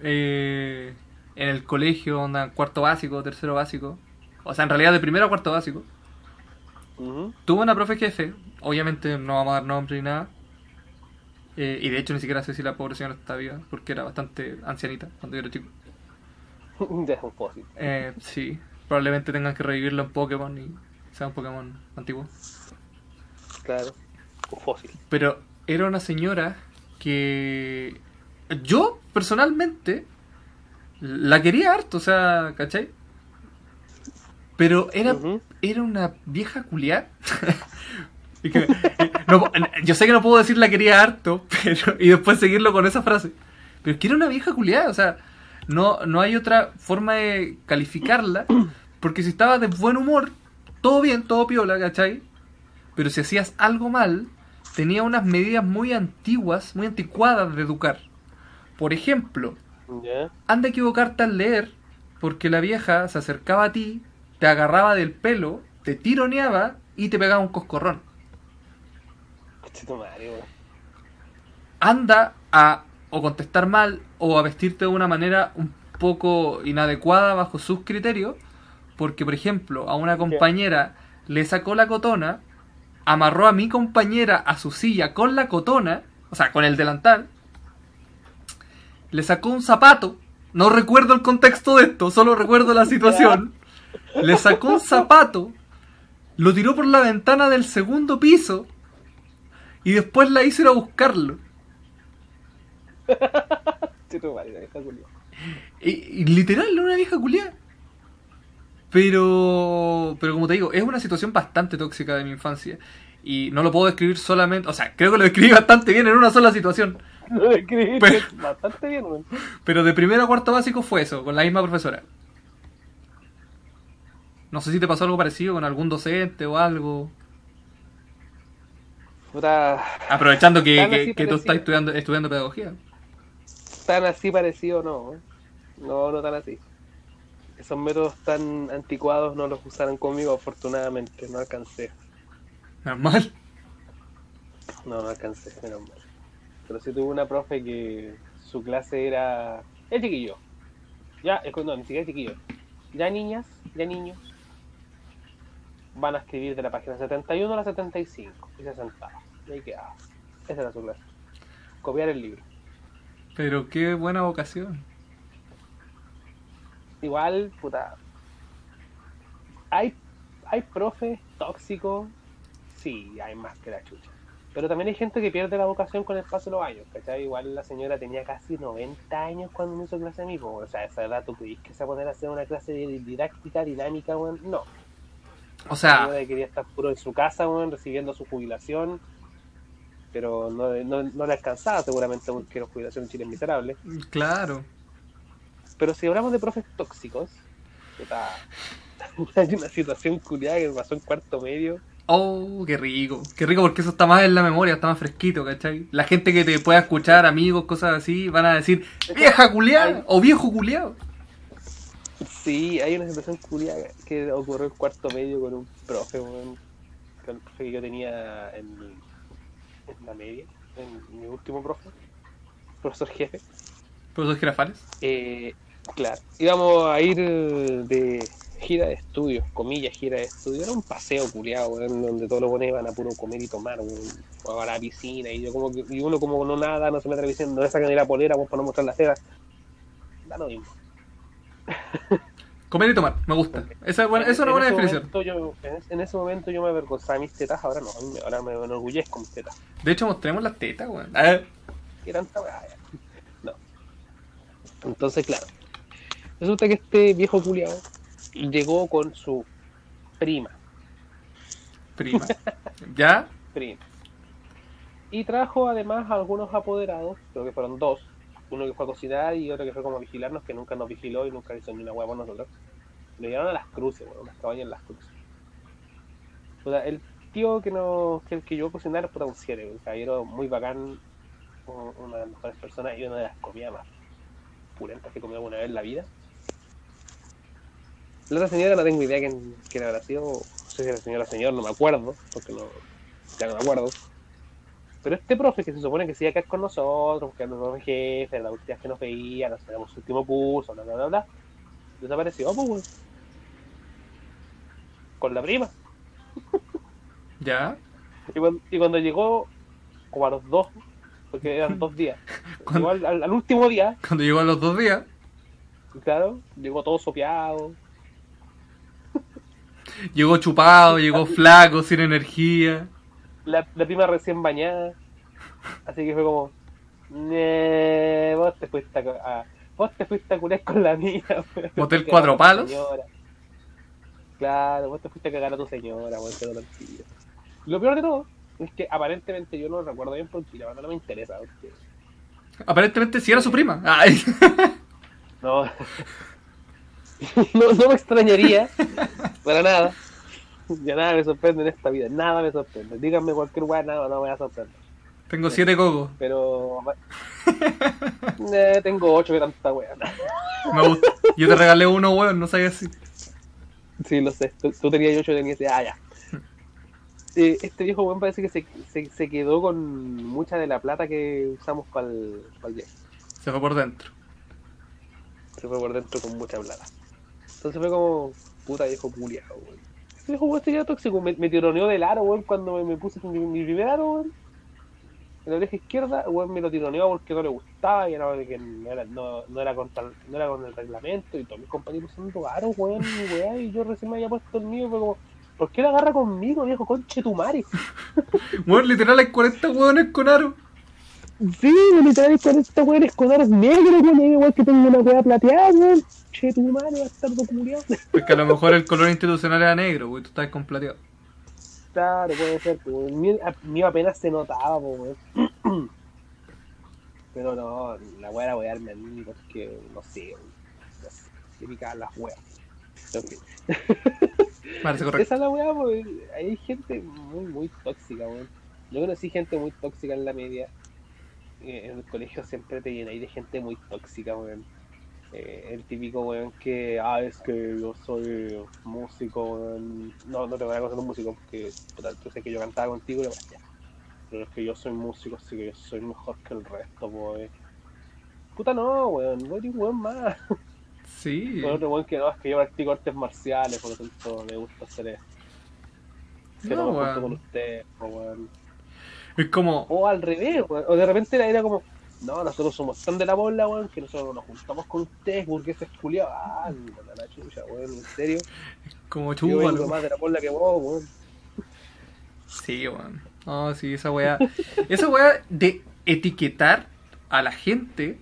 eh, en el colegio, onda, cuarto básico, tercero básico, o sea, en realidad de primero a cuarto básico, Ujú. tuve una profe jefe, obviamente no vamos a dar nombre ni nada, eh, y de hecho ni siquiera sé si la pobre señora está viva, porque era bastante ancianita cuando yo era chico. Fósil. Eh, sí, probablemente tengan que revivirlo en Pokémon y sea un Pokémon antiguo. Claro. Un fósil. Pero era una señora que yo personalmente la quería harto, o sea, ¿cachai? Pero era, era una vieja culiar. No, yo sé que no puedo decir la quería harto, pero y después seguirlo con esa frase. Pero es que era una vieja culiada, o sea, no, no hay otra forma de calificarla, porque si estaba de buen humor, todo bien, todo piola, ¿cachai? Pero si hacías algo mal, tenía unas medidas muy antiguas, muy anticuadas de educar. Por ejemplo, anda a equivocarte al leer, porque la vieja se acercaba a ti, te agarraba del pelo, te tironeaba y te pegaba un coscorrón. Anda a o contestar mal o a vestirte de una manera un poco inadecuada bajo sus criterios, porque por ejemplo a una compañera le sacó la cotona, amarró a mi compañera a su silla con la cotona, o sea, con el delantal, le sacó un zapato, no recuerdo el contexto de esto, solo recuerdo la situación, le sacó un zapato, lo tiró por la ventana del segundo piso y después la hizo ir a buscarlo. Y, y literal, era una vieja culiada. Pero, pero como te digo, es una situación bastante tóxica de mi infancia. Y no lo puedo describir solamente, o sea, creo que lo describí bastante bien en una sola situación. Lo Pero- bastante bien, weón. Pero de primero a cuarto básico fue eso, con la misma profesora. No sé si te pasó algo parecido con algún docente o algo. Puta, Aprovechando que, que- que tú estás estudiando, estudiando pedagogía. tan así parecido no. No, no tan así. Esos métodos tan anticuados no los usaron conmigo, afortunadamente. No alcancé. Normal. No, no alcancé, menos mal. Pero sí tuve una profe que su clase era. El chiquillo. Ya, es no, ni siquiera chiquillo. Ya niñas, ya niños. Van a escribir de la página 71 a la 75. Y se sentaba. Y ahí quedaba. Esa era su clase. Copiar el libro. Pero qué buena vocación. Igual, puta. Hay, hay profes tóxicos. Sí, hay más que la chucha. Pero también hay gente que pierde la vocación con el paso de los años, ¿cachai? Igual la señora tenía casi 90 años cuando me hizo clase a mí, o sea, esa edad tú creís que se va a poner a hacer una clase de- didáctica, dinámica, weón. No. O sea, quería estar puro en su casa, weón, recibiendo su jubilación. pero no, no, no le alcanzaba seguramente porque la jubilación en Chile es miserable. Claro. Pero si hablamos de profes tóxicos, puta, hay una situación culiada que pasó en cuarto medio. Oh, qué rico. Qué rico porque eso está más en la memoria, está más fresquito, ¿cachai? La gente que te pueda escuchar, amigos, cosas así, van a decir, vieja culiada o viejo culiado. Sí, hay una situación culiada que ocurrió en cuarto medio con un profe, con el profe que yo tenía en, en la media, en mi último profe, profesor jefe. Profesor Girafales. Eh, claro, íbamos a ir de gira de estudios, comillas, gira de estudios. Era un paseo culiado, weón, donde todos los buenos iban a puro comer y tomar, weón, o a la piscina. Y yo como que, y uno como no nada, no se mete a la piscina, no sacan ni la polera, weón, para no mostrar la seda. Da lo mismo. Comer y tomar, me gusta. Esa es, buena, esa es una En buena definición. yo- en, ese- en ese momento yo me avergonzaba mis tetas, ahora no, ahora me enorgullezco mis tetas. De hecho, mostremos las tetas, weón. Tanta. No. Entonces, claro. Resulta que este viejo culiao llegó con su prima. Prima. ¿Ya? prima. Y trajo además a algunos apoderados, creo que fueron dos. Uno que fue a cocinar y otro que fue como a vigilarnos, que nunca nos vigiló y nunca hizo ni una hueá por nosotros. Lo llevaron a las cruces, bueno, unas cabañas en las cruces. O sea, el tío que nos que, que yo cocinar puta un cielo, un caballero muy bacán, un- una de las mejores personas y una de las comidas más pulentas que he comido alguna vez en la vida. La otra señora no tengo idea quién, quién habrá sido, no sé si era señora o señor, no me acuerdo, porque no, ya no me acuerdo. Pero este profe que se supone que se iba a quedar con nosotros, que era nuestro jefe, la última vez que nos veía, nos hacíamos su último curso, bla, bla, bla, bla, desapareció, pues. Con la prima. ¿Ya? Y cuando, y cuando llegó, como a los dos, porque eran dos días, Cuando- llegó al, al- al último día, Cuando llegó a los dos días, claro, llegó todo sopeado, llegó chupado, llegó flaco, sin energía. la, la prima recién bañada, así que fue como, "Nee, vos te fuiste a, a- vos te fuiste a curar con la mía, weón". Motel Cuatro Palos. señora. Claro, vos te fuiste a cagar a tu señora, pero tranquilo. Lo peor de todo es que aparentemente yo no lo recuerdo bien porque la verdad no me interesa. porque- Aparentemente sí era su prima. Ay. No. no, no me extrañaría para nada. Ya nada me sorprende en esta vida, nada me sorprende. Díganme cualquier weá, nada, no me va a sorprender. Tengo siete cocos. Pero. Eh, tengo ocho que tanta weá. Me gusta. Yo te regalé uno, weón, no sabía si. Sí, lo sé. Tú, tú tenías ocho, tenías ese. Ah, ya. Eh, este viejo weón parece que se, se, se quedó con mucha de la plata que usamos para el viaje. Se fue por dentro. Se fue por dentro con mucha plata. Entonces fue como, puta viejo culiao, weón. Este viejo weón sería tóxico. Me, tironeó del aro, weón, cuando me, puse mi, primer aro, weón. En la oreja izquierda, weón, me lo tironeó porque no le gustaba y era que no era, no, no era, con, tal- no era con el reglamento y todos mis compañeros usando aros, weón, y weá, y yo recién me había puesto el mío, fue como, ¿por qué la agarra conmigo, viejo conche tu madre? Weón, literal hay 40 hueones con aro. Sí, literal con esta weón es con aros negros, weón, igual que tengo una weá plateada, weón. Che tu madre, bastardo culiao. Porque a lo mejor el color institucional era negro, weón, tú estás con plateado. Claro, puede ser, pues, el mío, a- mío apenas se notaba, pues, weón. Pero no, la weá era wearme a mí porque, no sé, weón, no sé, se picaban las weas. En fin. Parece correcto. Esa es la weá, pues, hay gente muy, muy tóxica, weón. Yo conocí gente muy tóxica en la media. Eh, En el colegio siempre te llenáis de gente muy tóxica, weón. Eh, el típico weón que, ah, es que yo soy músico, weón. No, no te voy a conocer un músico porque puta, tú sé que yo cantaba contigo y demás, ya. Pero es que yo soy músico, así que yo soy mejor que el resto, weón. Puta no, weón, no eres weón más. Sí. Con otro weón que no, es que yo practico artes marciales, por lo tanto me gusta hacer eso. Que no, No, me junto con usted, weón. Es como, O al revés, weón. O de repente era, era como, no, nosotros somos tan de la bola, weón, que nosotros nos juntamos con ustedes porque se culiado. Ah, anda la chucha, weón, en serio. como Yo vengo chúbalo. más de la bola que vos, weón. Sí, weón. No, sí, esa weá. Esa weá de etiquetar a la gente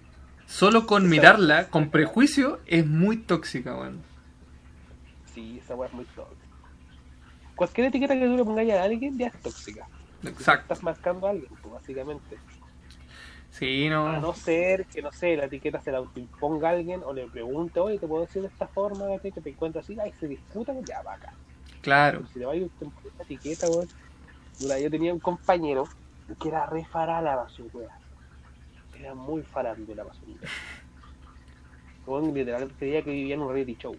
solo con mirarla, con prejuicio, es muy tóxica, weón. Sí, esa weá es muy tóxica. Cualquier etiqueta que tú le pongáis a alguien ya es tóxica. Exacto. Estás marcando a alguien, pues, básicamente. Sí, A no. no ser que, no sé, la etiqueta se la imponga a alguien o le pregunte, oye, te puedo decir de esta forma, que te encuentras así, ay, se disputa, pues ya va acá. Claro. Si le va a ir esta etiqueta, weón. Yo tenía un compañero que era re farala su wea. Era muy farándula para su. Weón, literal creía que vivía en un reality show,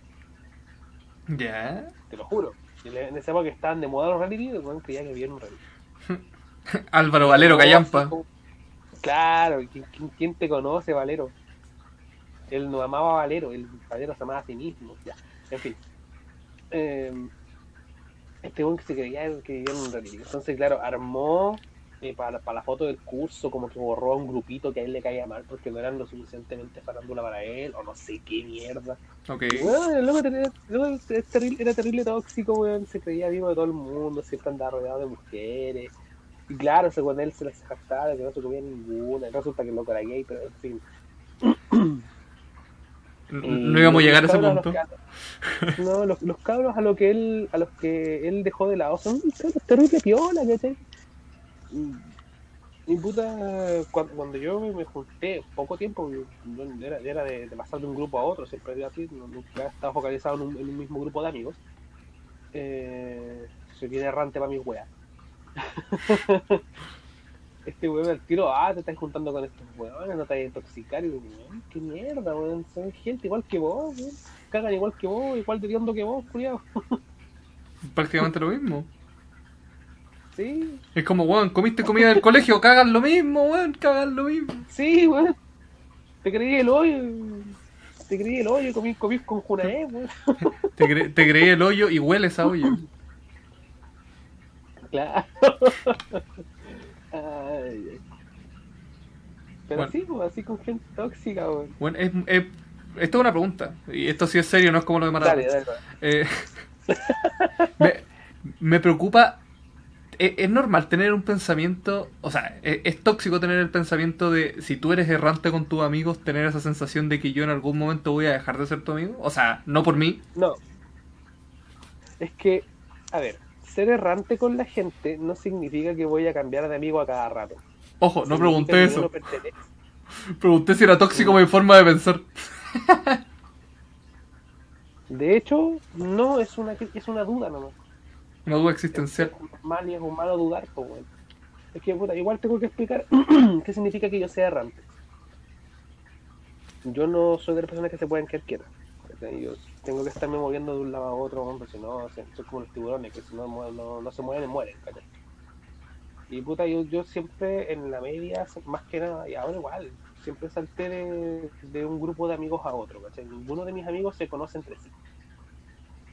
Ya. te lo juro. En esa época que estaban de moda los reality, weón creía que vivía en un reality. Álvaro Valero Callampa. como- Claro, ¿quién, te conoce, Valero? Él no amaba a Valero, el Valero se amaba a sí mismo. Ya, en fin. Eh, este que se creía que vivía en un reality. Entonces, claro, armó eh, para, para la foto del curso, como que borró a un grupito que a él le caía mal porque no eran lo suficientemente farándula para él, o no sé qué mierda. Ok. Es terrible- era terrible tóxico, weón. Se creía vivo de todo el mundo, siempre andaba rodeado de mujeres. Y claro, según él se las jactaba de que no se comía ninguna. Resulta que loco era gay, pero en fin. No íbamos a llegar a ese punto. los no, los, los cabros a lo que él, a los que él dejó de lado son cabros terrible piola, ¿cachai? Y, puta, cuando, cuando yo me junté, poco tiempo, yo- era, era de, de pasar de un grupo a otro, siempre era así, nunca estaba focalizado en un, en un mismo grupo de amigos. Eh, soy bien errante para mis weas. este weón al tiro, ah, te estás juntando con estos weones, no te vas a intoxicar. Y weón, qué mierda, weón, son gente igual que vos, weón. Cagan igual que vos, igual de hondo que vos, culiao. Prácticamente lo mismo. Sí, Es como, weón, comiste comida del colegio, cagan lo mismo, weón, cagan lo mismo. sí, weón. Te creí el hoyo, te creí el hoyo, comí, comí con Junaé, weón. Te, cre- te creí el hoyo y hueles a hoyo. Claro. Ay. Pero Bueno. sí, pues, así con gente tóxica, weón. Bueno, es, es- esto es una pregunta. Y esto sí es serio, no es como lo de Maradona. Dale, dale, dale. Eh, me, me preocupa. ¿Es, es normal tener un pensamiento? O sea, ¿es, es tóxico tener el pensamiento de si tú eres errante con tus amigos, tener esa sensación de que yo en algún momento voy a dejar de ser tu amigo? O sea, no por mí. No. Es que, a ver, ser errante con la gente no significa que voy a cambiar de amigo a cada rato. Ojo, no Significa pregunté eso. no. Pregunté si era tóxico mi forma de pensar. De hecho, no es una es una duda nomás. Una duda existencial. Es normal y es humano dudar, pues, weón. Es que, puta, igual tengo que explicar qué significa que yo sea errante. Yo no soy de las personas que se pueden quedar quietas. Yo tengo que estarme moviendo de un lado a otro, hombre, si no, soy como los tiburones, que si no, no, no se mueven, mueren, ¿cachai? Y puta, yo, yo siempre en la media, más que nada, y ahora igual, siempre salté de, de un grupo de amigos a otro, ¿cachai? Ninguno de mis amigos se conoce entre sí.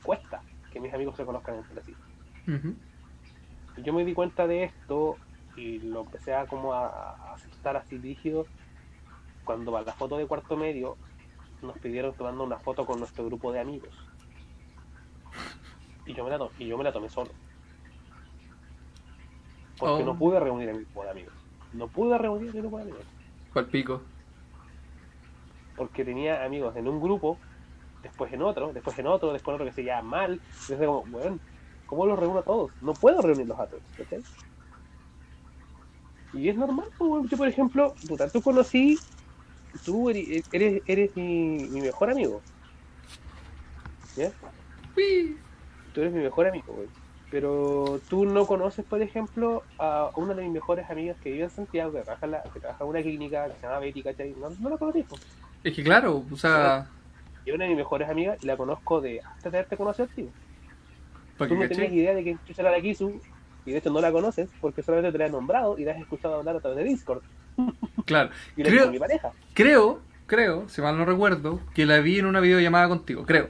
Cuesta que mis amigos se conozcan entre sí. Ujú. Yo me di cuenta de esto y lo empecé a como a, a aceptar así rígido cuando para la foto de cuarto medio nos pidieron tomando una foto con nuestro grupo de amigos. Y yo me la, to- y yo me la tomé solo. Porque Oh. no pude reunir a mi grupo de amigos. No pude reunir a mi grupo de amigos. ¿Cuál pico? Porque tenía amigos en un grupo, después en otro, después en otro, después en otro que se llama mal. Entonces como, bueno, ¿cómo los reúno a todos? No puedo reunirlos a todos, ¿cachai? Y es normal, pues, yo por ejemplo, tú conocí, tú eri- eres, eres mi, mi mejor amigo. ¿Ya? Uy. Tú eres mi mejor amigo, güey. Pero tú no conoces, por ejemplo, a una de mis mejores amigas que vive en Santiago, que trabaja en, la- que trabaja en una clínica que se llama Betty, ¿cachai? No, no la conoces, pues. Es que claro, o sea, Y una de mis mejores amigas y la conozco de antes de haberte conocido a ti. para Tú no tenías idea de que chucha era la Kisu y de hecho no la conoces porque solamente te la he nombrado y la has escuchado hablar a través de Discord. Claro. Y la Creo, mi pareja. creo, creo, si mal no recuerdo, que la vi en una videollamada contigo, creo.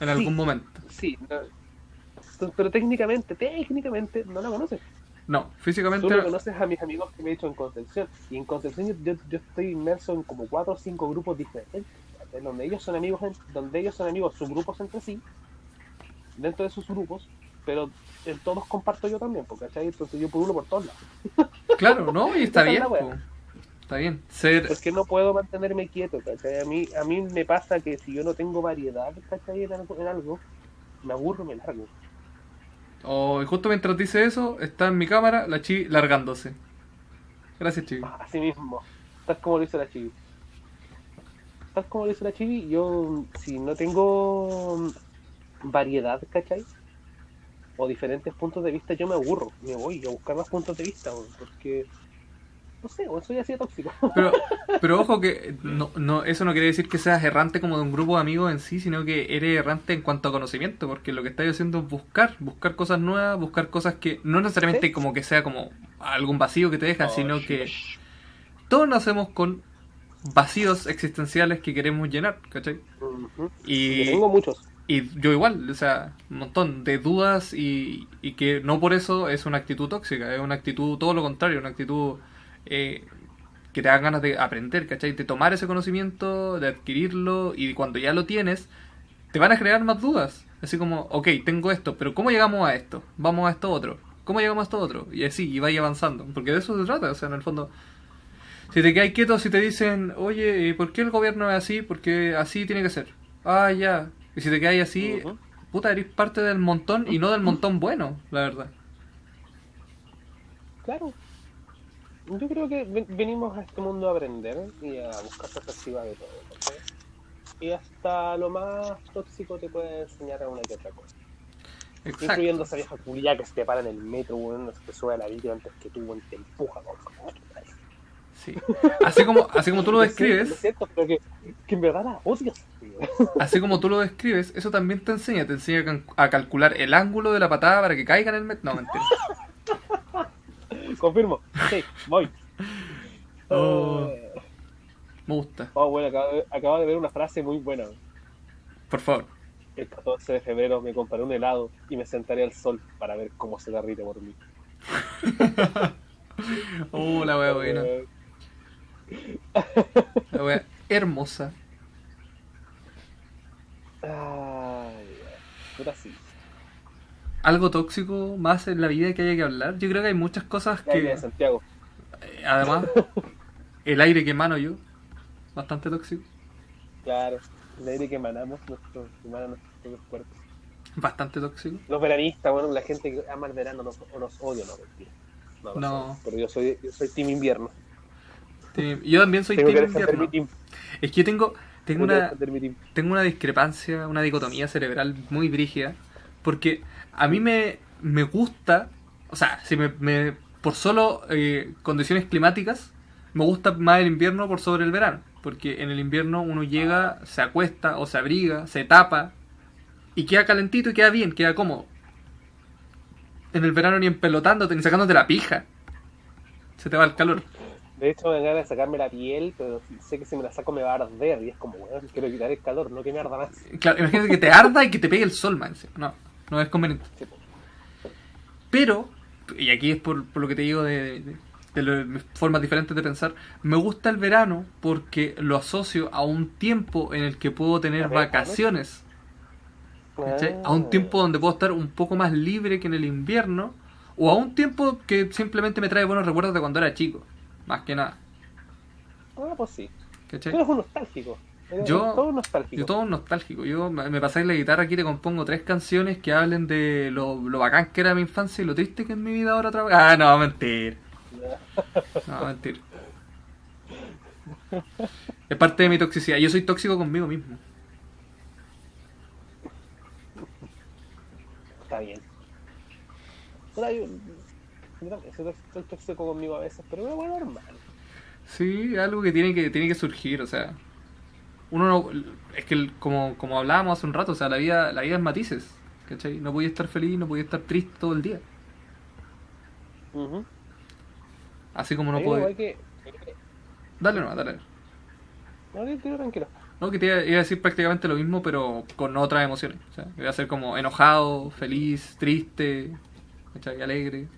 En algún momento. Sí, no- pero técnicamente, técnicamente no la conoces. No, físicamente. Tú no conoces a mis amigos que me he hecho en Concepción. Y en Concepción yo, yo- yo estoy inmerso en como cuatro o cinco grupos diferentes. Donde ellos son amigos, en- donde ellos son amigos, subgrupos entre sí, dentro de sus grupos, pero en todos comparto yo también, porque ¿cachai? entonces yo por uno por todos lados. Claro, ¿no? Y está bien. Está bien. Ser. Porque no puedo mantenerme quieto, ¿cachai? A mí, a mí me pasa que si yo no tengo variedad, ¿cachai? En algo, en algo, me aburro, me largo. Oh, y justo mientras dice eso, está en mi cámara la Chibi largándose. Gracias, Chibi. Así mismo. Tal como lo hizo la Chibi. Tal como lo hizo la Chibi, yo si no tengo variedad, ¿cachai? O diferentes puntos de vista, yo me aburro. Me voy a buscar más puntos de vista, porque... No sé, weón, soy así de tóxico. Pero, pero ojo que no, no, eso no quiere decir que seas errante como de un grupo de amigos en sí, sino que eres errante en cuanto a conocimiento, porque lo que estás haciendo es buscar, buscar cosas nuevas, buscar cosas que no necesariamente Sí. como que sea como algún vacío que te deja, Oh, sino que todos nacemos con vacíos existenciales que queremos llenar, ¿cachai? Y, Yo tengo muchos. Y yo igual, o sea, un montón de dudas y, y que no por eso es una actitud tóxica, es una actitud todo lo contrario, una actitud eh, que te da ganas de aprender, ¿cachai? De tomar ese conocimiento, de adquirirlo y cuando ya lo tienes, te van a generar más dudas. Así como, ok, tengo esto, pero ¿cómo llegamos a esto? Vamos a esto otro. ¿Cómo llegamos a esto otro? Y así, y vaya avanzando. Porque de eso se trata, o sea, en el fondo... Si te quedas quieto, si te dicen, oye, ¿y ¿por qué el gobierno es así? Porque así tiene que ser. Ah, ya. Y si te quedas así, puta, eres parte del montón y no del montón bueno, la verdad. Claro. Yo creo que ven- venimos a este mundo a aprender y a buscar perspectiva de todo. ¿cachai? Y hasta lo más tóxico te puede enseñar a una que otra cosa. Exacto. Incluyendo esa vieja culia que se te para en el metro, weón, se te sube a la vida antes que tú, weón, te empuja, weón. Sí. Así como, así como tú lo describes, Lo siento, pero que, que en verdad la odias. Así como tú lo describes, eso también te enseña, te enseña a calcular el ángulo de la patada para que caiga en el metro. No, mentira. Confirmo. Sí, voy. Oh. Eh, Me gusta. oh, bueno, acabo de, acabo de ver una frase muy buena. Por favor. El 14 de febrero me compraré un helado y me sentaré al sol para ver cómo se derrite por mí. Oh, la wea buena. Eh, La wea hermosa. Puta sí. Algo tóxico más en la vida que haya que hablar. Yo creo que hay muchas cosas que. Santiago. eh, Además, el aire que emano yo. Bastante tóxico. Claro. El aire que emanamos nuestros emana nuestros propios cuerpos. Bastante tóxico. Los veranistas, bueno, la gente que ama el verano nos, o nos odia, no, mentira. No, pero yo soy, yo soy team invierno. Yo también soy Tengo team invierno. team. Es que yo tengo, tengo una, tengo una discrepancia, una dicotomía cerebral muy brígida, porque a mí me, me gusta, o sea, si me, me- por solo eh, condiciones climáticas, me gusta más el invierno por sobre el verano, porque en el invierno uno llega, se acuesta o se abriga, se tapa y queda calentito y queda bien, queda cómodo. En el verano ni empelotándote ni sacándote la pija. Se te va el calor. De hecho, me dan ganas de sacarme la piel, pero sé que si me la saco me va a arder. Y es como, weón, quiero quitar el calor, no que me arda más. Claro, imagínate que te arda y que te pegue el sol, man. No, no es conveniente. Sí. Pero, y aquí es por, por lo que te digo de, de- formas diferentes de pensar, me gusta el verano porque lo asocio a un tiempo en el que puedo tener vacaciones. ¿cachai? A un Ah. tiempo donde puedo estar un poco más libre que en el invierno. O a un tiempo que simplemente me trae buenos recuerdos de cuando era chico. Más que nada. Ah, pues sí. ¿cachai? Tú eres un nostálgico. Eres Yo- todo un nostálgico. Yo todo un nostálgico. Yo me pasáis la guitarra aquí te compongo tres canciones que hablen de lo, lo bacán que era mi infancia y lo triste que es mi vida ahora otra vez. Ah, no, mentira. No, mentira. Es parte de mi toxicidad. Yo soy tóxico conmigo mismo. Está bien. Yo, yo también soy soy tóxico conmigo a veces, pero es bueno, normal. Sí, algo que tiene que, tiene que surgir, o sea. Uno no. Es que como, como hablábamos hace un rato, o sea, la vida, la vida es matices. ¿Cachai? No podía estar feliz, no podía estar triste todo el día. Ujú. Así como no igual que... Dale no, dale. No, tranquilo. No, que te iba, iba a decir prácticamente lo mismo, pero con otras emociones. O sea, iba a ser como enojado, feliz, triste, ¿cachai? alegre.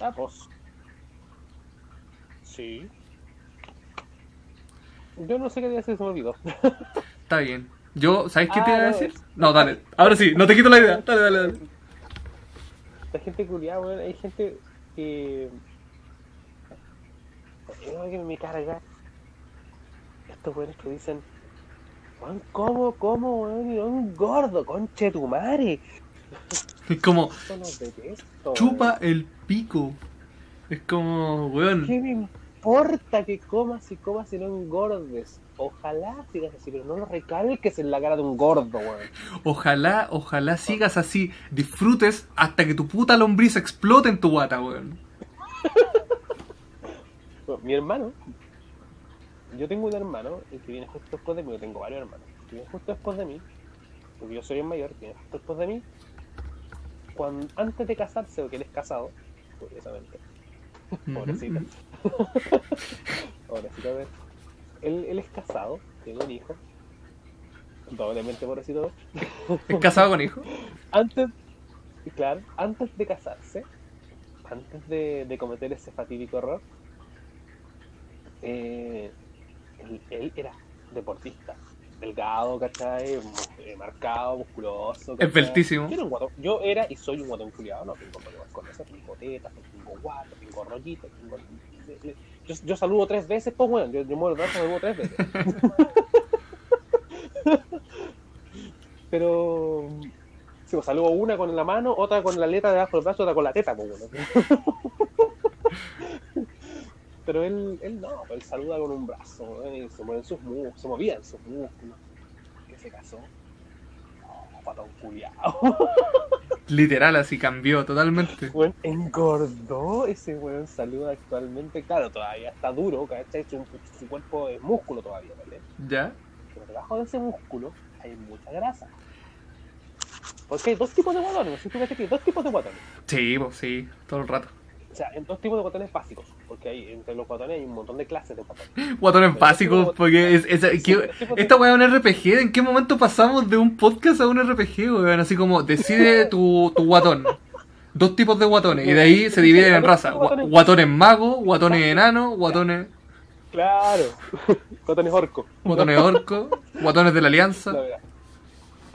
Ah, pues. Sí. Yo no sé qué decir, se me olvidó. Está bien. Yo, ¿sabes qué te Ah, iba a no, decir? No, dale. Ahora sí, no te quito la idea. Dale, dale, dale. La gente culiada, weón, hay gente que. Que me carga. Estos weones que dicen. Weón, ¿cómo, cómo, weón? Y un gordo, conche tu madre. Es como, chupa el pico. Es como, weón. ¿Qué me importa que comas y comas y no engordes? Ojalá sigas así, pero no lo recalques en la cara de un gordo, weón. Ojalá, ojalá sigas así, disfrutes hasta que tu puta lombriz explote en tu guata, weón. Bueno, mi hermano, yo tengo un hermano el que viene justo después de mí, yo tengo varios hermanos, que viene justo después de mí, porque yo soy el mayor, que viene justo después de mí, cuando, antes de casarse, porque él es casado, curiosamente, pobrecito, pobrecito de él, él, él es casado, tiene un hijo, doblemente pobrecito, de él. ¿Es casado con hijo? antes, claro, antes de casarse, antes de, de cometer ese fatídico error, eh, él, él era deportista, delgado, ¿cachai? Eh, marcado, musculoso. ¿cachai? Esbeltísimo. Yo era, un guatón- yo era y soy un guatón culiado, no tengo problemas con eso, tengo tetas, tengo guato, tengo rollito, tengo... Yo, yo saludo tres veces, pues bueno, yo, yo muero el brazo, saludo tres veces. Pero Sí, pues saludo una con la mano, otra con la letra debajo del brazo, otra con la teta, pues, bueno. Pero él, él no, él saluda con un brazo, ¿eh? se mueven sus músculos, se movían sus músculos. ¿Qué se casó? No, patón culiao. Literal, así cambió totalmente. Weón, engordó ese weón saluda actualmente. Claro, todavía está duro, ¿cachai? Su, su cuerpo es músculo todavía, ¿vale? ¿Ya? Pero debajo de ese músculo hay mucha grasa. Porque hay dos tipos de guatones, no que hay dos tipos de guatones. Sí, pues sí, todo el rato. O sea, en dos tipos de guatones básicos, porque hay, entre los guatones hay un montón de clases de guatones. Guatones Pero básicos, porque es, es- que- esta weá es un RPG. ¿En qué momento pasamos de un podcast a un RPG, weón? Así como, decide tu, tu guatón. Dos tipos de guatones, y de ahí se dividen en raza. Gua- Guatones magos, guatones enanos, guatones, Claro, guatones orco. guatones orcos, guatones de la alianza. Verdad.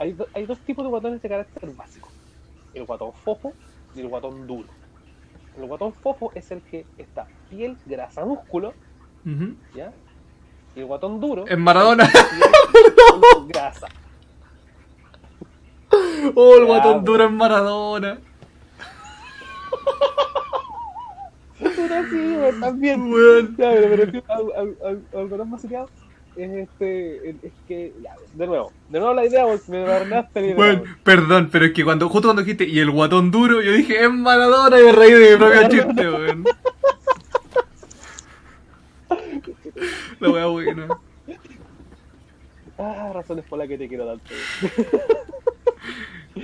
Hay, do- hay dos tipos de guatones de carácter básico: el guatón fofo y el guatón duro. El guatón fofo es el que está piel, grasa, músculo. ¿ya? Y el guatón duro. En Maradona. piel, grasa. Oh, el Ya, guatón duro en Maradona. Pero sí, también. Ya, pero refiero al, al, al, al guatón maceteado. Es este. Es que. Ya, de nuevo. De nuevo la idea, porque me. Weón, güey. perdón, pero es que cuando justo cuando dijiste y el guatón duro, yo dije es Maradona y me reí de mi propio chiste, weón. La wea buena. Ah, razones por las que te quiero tanto.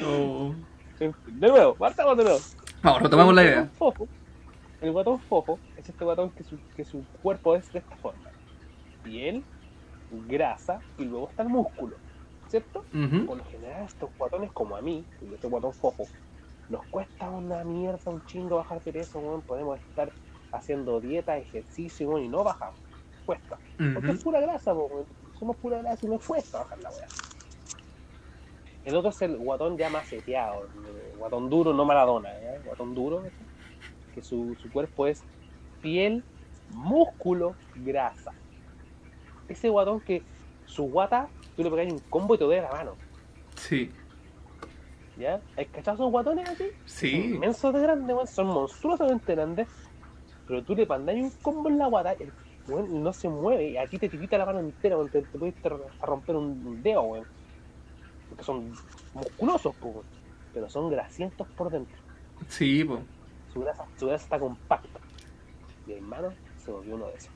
Oh. De nuevo, partamos de nuevo. Vamos, retomamos la idea. fofo- el guatón fofo es este guatón que su, que su cuerpo es de esta forma: piel, grasa y luego está el músculo. ¿Cierto? Por lo general, estos guatones, como a mí, y este guatón fofo, nos cuesta una mierda, un chingo bajar de peso. Podemos estar haciendo dieta, ejercicio, y no bajamos. Cuesta. Porque es pura grasa. Somos pura grasa y nos cuesta bajar la weá. El otro es el guatón ya maceteado, el guatón duro, no Maradona. El guatón duro, que su, su cuerpo es piel, músculo, grasa. Ese guatón que su guata, tú le pegas un combo y te duele la mano, Sí, ¿ya? ¿Has cachado esos guatones así? Sí. inmensos de grandes, weón, son monstruosamente grandes, pero tú le mandáis un combo en la guata, el weón no se mueve, y a ti te tirita la mano entera, weón, te, te puedes romper un dedo, weón. Porque son musculosos, weón, pero son grasientos por dentro. Sí, po. Su grasa, su grasa está compacta. Mi hermano se volvió uno de esos.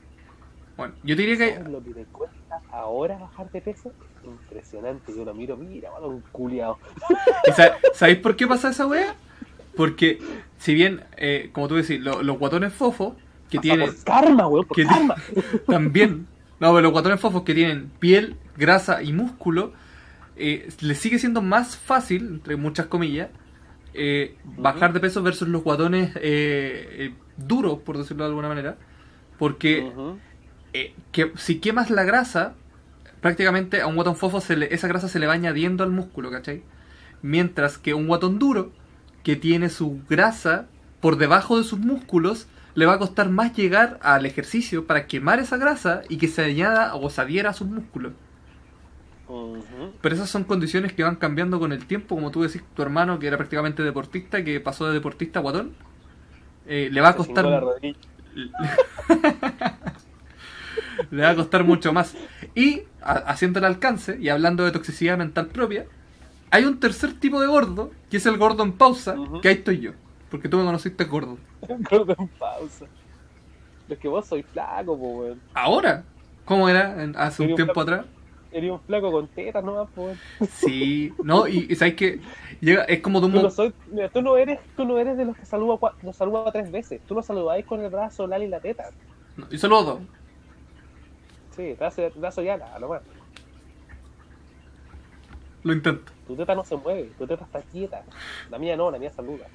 Bueno, yo diría que ¿Sabes lo que te cuesta ahora bajar de peso? Es impresionante. Yo lo miro, mira, un culiado. ¿Y sa- ¿Sabéis por qué pasa esa wea? Porque, si bien, eh, como tú decís, lo- los guatones fofos que tienen Por karma, weón, por que karma. también, no, pero los guatones fofos que tienen piel, grasa y músculo, eh, les sigue siendo más fácil, entre muchas comillas, eh, bajar de peso versus los guatones eh, duros, por decirlo de alguna manera. Porque Ujú. Eh, que si quemas la grasa, prácticamente a un guatón fofo se le- esa grasa se le va añadiendo al músculo, ¿cachai? Mientras que un guatón duro, que tiene su grasa por debajo de sus músculos, le va a costar más llegar al ejercicio para quemar esa grasa y que se añada o se adhiera a sus músculos. Pero esas son condiciones que van cambiando con el tiempo, como tú decís, tu hermano que era prácticamente deportista, que pasó de deportista a guatón, eh, le va a costar. le va a costar mucho más. Y a- haciendo el alcance y hablando de toxicidad mental propia, hay un tercer tipo de gordo, que es el gordo en pausa, que ahí estoy yo, porque tú me conociste gordo. Gordo en pausa. Es que vos sois flaco, po, weón. Ahora, ¿cómo era en- hace un tiempo flaco. atrás? Eres un flaco con tetas nomás, po, weón. Sí, no, y, y sabes que llega, es como de un Tú no, soy, mira, tú no eres, tú no eres de los que saluda, los saluda tres veces. Tú lo saludáis con el brazo, la y la teta. Y solo dos. Sí, brazo, brazo y ala, nomás. Lo intento. Tu teta no se mueve, tu teta está quieta. La mía no, la mía saluda.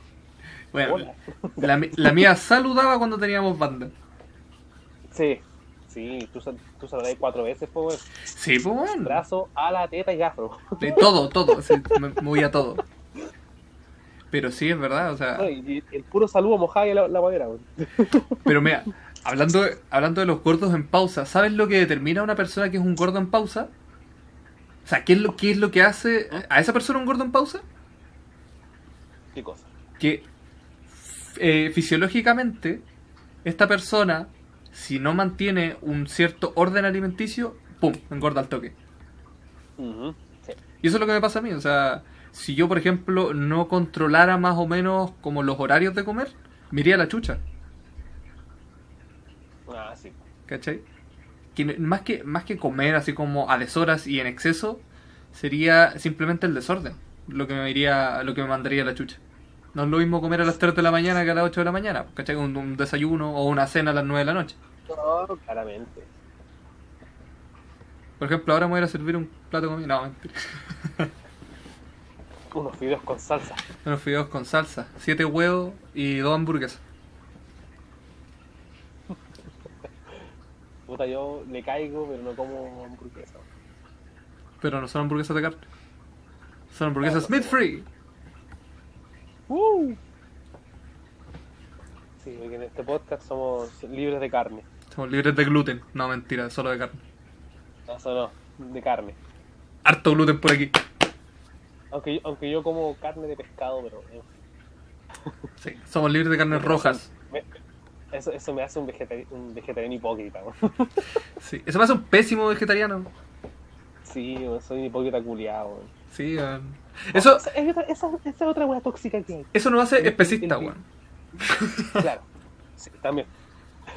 Bueno, la, mía saludaba cuando teníamos banda. Sí, sí, tú, tú cuatro veces, weón. Sí, pues bueno. Brazo, ala, teta y afro. De todo, todo. sí, me movía todo. Pero sí, es verdad, o sea. No, y, y el puro saludo mojado y la, la madera. Pero mira, hablando de, hablando de los gordos en pausa, ¿sabes lo que determina a una persona que es un gordo en pausa? O sea, ¿qué es lo, qué es lo que hace a esa persona un gordo en pausa? ¿Qué cosa? Que eh, fisiológicamente, esta persona, si no mantiene un cierto orden alimenticio, ¡pum! engorda al toque. Sí. Y eso es lo que me pasa a mí. O sea, si yo, por ejemplo, no controlara más o menos como los horarios de comer, me iría a la chucha. ¿Cachai? Que más que, más que comer así como a deshoras y en exceso, sería simplemente el desorden. Lo que me iría, lo que me mandaría la chucha. No es lo mismo comer a las 3 de la mañana que a las 8 de la mañana, ¿cachai? Un, un desayuno o una cena a las 9 de la noche. No, claramente. Por ejemplo, ahora me voy a ir a servir un plato de comida. No, mentira. Unos fideos con salsa. Unos fideos con salsa, 7 huevos y dos hamburguesas. Puta, yo le caigo, pero no como hamburguesa. Pero no son hamburguesas de carne. Son hamburguesas no. meat free. ¡Uh! Sí, porque en este podcast somos libres de carne. Somos libres de gluten. No, mentira, solo de carne. No, eso no, de carne. Harto gluten por aquí. Aunque yo, aunque yo como carne de pescado, pero fin. Sí, somos libres de carnes rojas. Eso, eso me hace un, vegetari- un vegetariano hipócrita. Sí, eso me hace un pésimo vegetariano. sí, soy un hipócrita culiado. Sí, weón. Eso, esa, es otra- esa, esa es otra tóxica que hay. eso nos hace especista, weón. Claro, sí, también.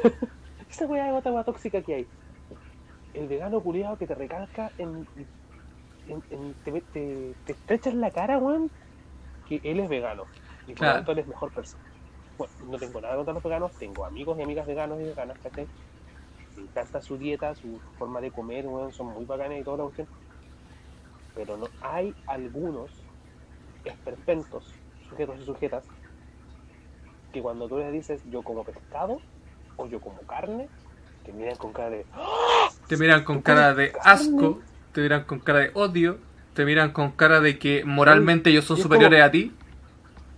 Esa weá es otra weá tóxica que hay. El vegano culiado que te recalca en. en, en- te, te, te estrechas la cara, weón, que él es vegano. Y por Claro. lo tanto él es mejor persona. Bueno, no tengo nada contra los veganos, tengo amigos y amigas veganos y veganas, ¿cachai? Me encanta su dieta, su forma de comer, weón, son muy bacanas y toda la cuestión. Pero no hay algunos esperpentos, sujetos y sujetas, que cuando tú les dices yo como pescado o yo como carne, te miran con cara de Te miran con cara de asco, te miran con cara de odio, te miran con cara de que moralmente ellos son superiores como- a ti.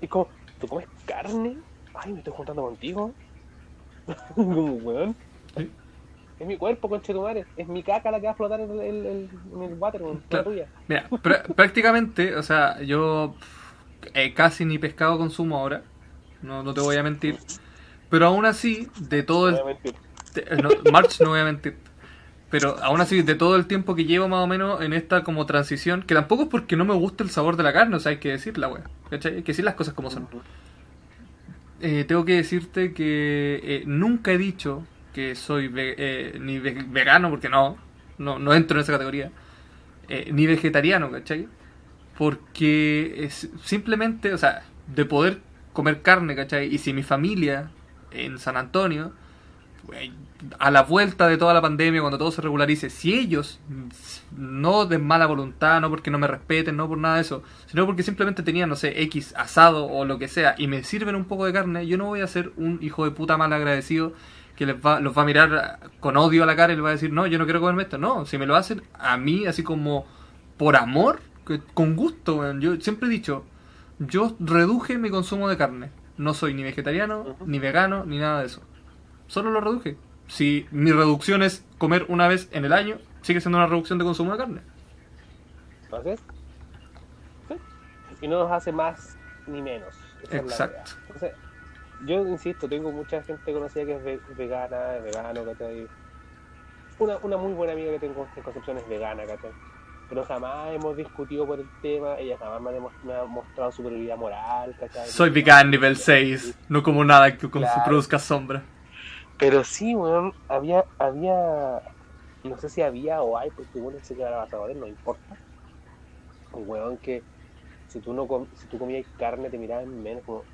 Y como, ¿tú comes carne? Ay, me estoy juntando contigo. como, weón. Sí. Es mi cuerpo, conche tu madre. Es mi caca la que va a flotar en el, el- el- en el water. Claro. La tuya. Mira, pr- prácticamente, o sea, yo eh, casi ni pescado consumo ahora, no, no te voy a mentir. Pero aún así, de todo el No voy a mentir. Te- no, March no voy a mentir. Pero aún así, de todo el tiempo que llevo más o menos en esta como transición, que tampoco es porque no me gusta el sabor de la carne, o sea, hay que decirla, wea. ¿Cachai? Hay que decir las cosas como son. Eh, tengo que decirte que eh, nunca he dicho que soy ve- eh, ni ve- vegano, porque no, no, no entro en esa categoría, eh, ni vegetariano, ¿cachai? Porque es simplemente, o sea, de poder comer carne, ¿cachai? Y si mi familia en San Antonio, a la vuelta de toda la pandemia, cuando todo se regularice, si ellos, no de mala voluntad, no porque no me respeten, no por nada de eso, sino porque simplemente tenían, no sé, X asado o lo que sea, y me sirven un poco de carne, yo no voy a ser un hijo de puta mal agradecido que les va, los va a mirar con odio a la cara y les va a decir, no, yo no quiero comerme esto. No, si me lo hacen a mí, así como por amor, que- con gusto. Yo siempre he dicho, yo reduje mi consumo de carne. No soy ni vegetariano, ni vegano, ni nada de eso. Solo lo reduje. Si mi reducción es comer una vez en el año, sigue siendo una reducción de consumo de carne. ¿Así es? ¿Sí? Y no nos hace más ni menos. Esa Exacto. Entonces, yo insisto, tengo mucha gente conocida que es ve- vegana, es vegano, ¿cachai? Una, una muy buena amiga que tengo en Concepción es vegana, ¿cachai? Pero jamás hemos discutido por el tema, ella jamás me ha, me ha mostrado superioridad moral, ¿cachai? Soy vegan nivel 6, no como nada que Claro. que produzca sombra. Pero sí, weón, había, había, no sé si había o hay, porque bueno, sé que ahora vas a joder, no importa. Un weón que si tú no com- si tú comías carne te miraban menos como,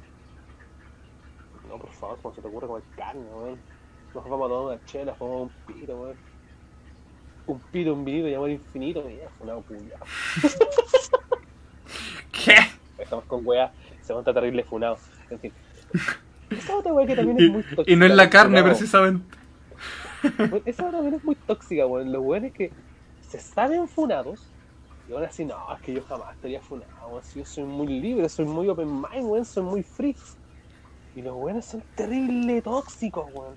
no, por favor, ¿cómo se te ocurre comer carne, weón? Nos vamos a tomar una chela, vamos a un pito, weón. Un pito, un vinito amor infinito, mira, una puya. ¿Qué? Estamos con weá, se monta terrible funado. En fin. Esa otra weá que también es muy Y, tóxica. y no es la carne precisamente. Bueno, esa también es muy tóxica, weón. Los weones que se saben funados y ahora así, no, es que yo jamás estaría funado, weón. Si yo soy muy libre, soy muy open mind, weón, soy muy free. Y los weones son terrible tóxicos, weón.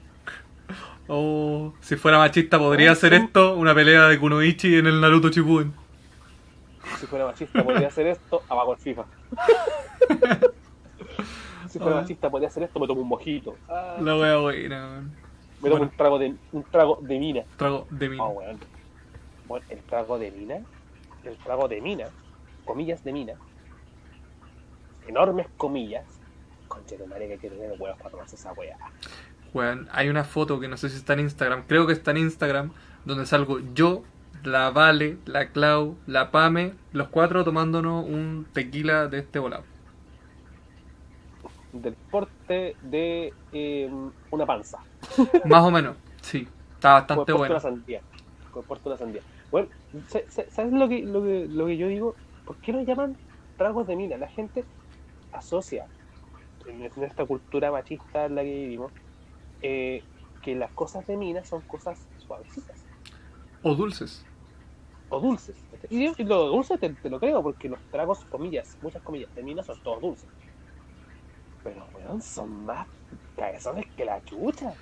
Oh, si fuera machista podría hacer sí. esto, una pelea de Kunoichi en el Naruto Shippuden. Si fuera machista podría hacer esto, abajo el FIFA. si fuera Ah. machista podría hacer esto, me tomo un mojito. Ah, La wea buena, weón. me tomo bueno. un trago de un trago de mina. Trago de mina. Oh, weón. Bueno, el trago de mina, el trago de mina, comillas de mina, enormes comillas, conche de madre que hay que tener huevos para tomarse esa weá. Weón, hay una foto que no sé si está en Instagram, creo que está en Instagram, donde salgo yo, la Vale, la Clau, la Pame, los cuatro tomándonos un tequila de este volado. Del porte de eh, una panza. Más o menos, sí. Está bastante bueno. una sandía. De una sandía. Bueno, sa- sa- ¿sabes lo que, lo, que, lo que yo digo? ¿Por qué lo llaman tragos de mina? La gente asocia en esta cultura machista en la que vivimos eh, que las cosas de mina son cosas suavecitas. O dulces. o dulces. Y, y lo dulce te, te lo creo, porque los tragos, comillas, muchas comillas, de mina son todos dulces. Pero, weón, son más cabezones que la chucha.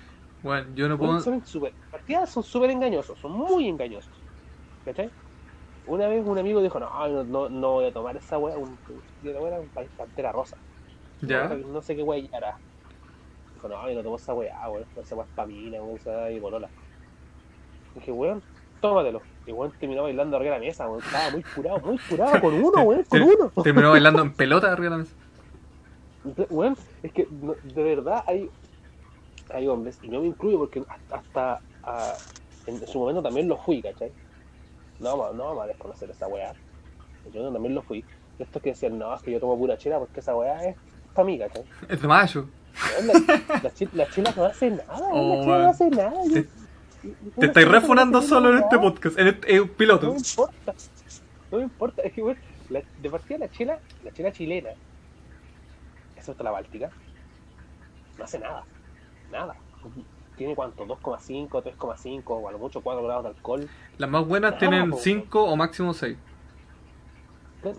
Bueno, yo no puedo... son partidas son súper engañosos, son muy engañosos. ¿Cachai? Una vez un amigo dijo, no, no, no, no voy a tomar esa weá, un, yo era un pantera rosa. ¿Ya? No, sé qué weá era. Dijo, no, yo no tomo esa weá, weón, esa weá es pa' mina, weón, esa y bolola. Dije, weón, tómatelo. Y weón terminó bailando arriba de la mesa, weón, estaba muy curado, muy curado, con uno, weón, con uno. Terminó bailando en pelota arriba de la mesa. Weón, es que no- de verdad hay, hay hombres, y no me incluyo porque hasta, hasta, ah, en su momento también lo fui, ¿cachai? No, vamos- no vamos a desconocer esa weá. Yo también lo fui. Estos que decían, no, es que yo tomo pura chela porque esa weá es para mí, ¿cachai? Es de mayo. La, la, chi- la chela no hace nada, Oh, la chela no hace nada. Te- Yo- Te estáis refunando solo en este podcast, en este en un piloto. No me importa. No me importa. Es que, la- de partida la chela, la chela chilena, excepto la báltica, no hace nada. Nada. Tiene cuánto, 2,5, 3,5 o a lo mucho 4 grados de alcohol. Las más buenas Nada, tienen po. 5 o máximo 6.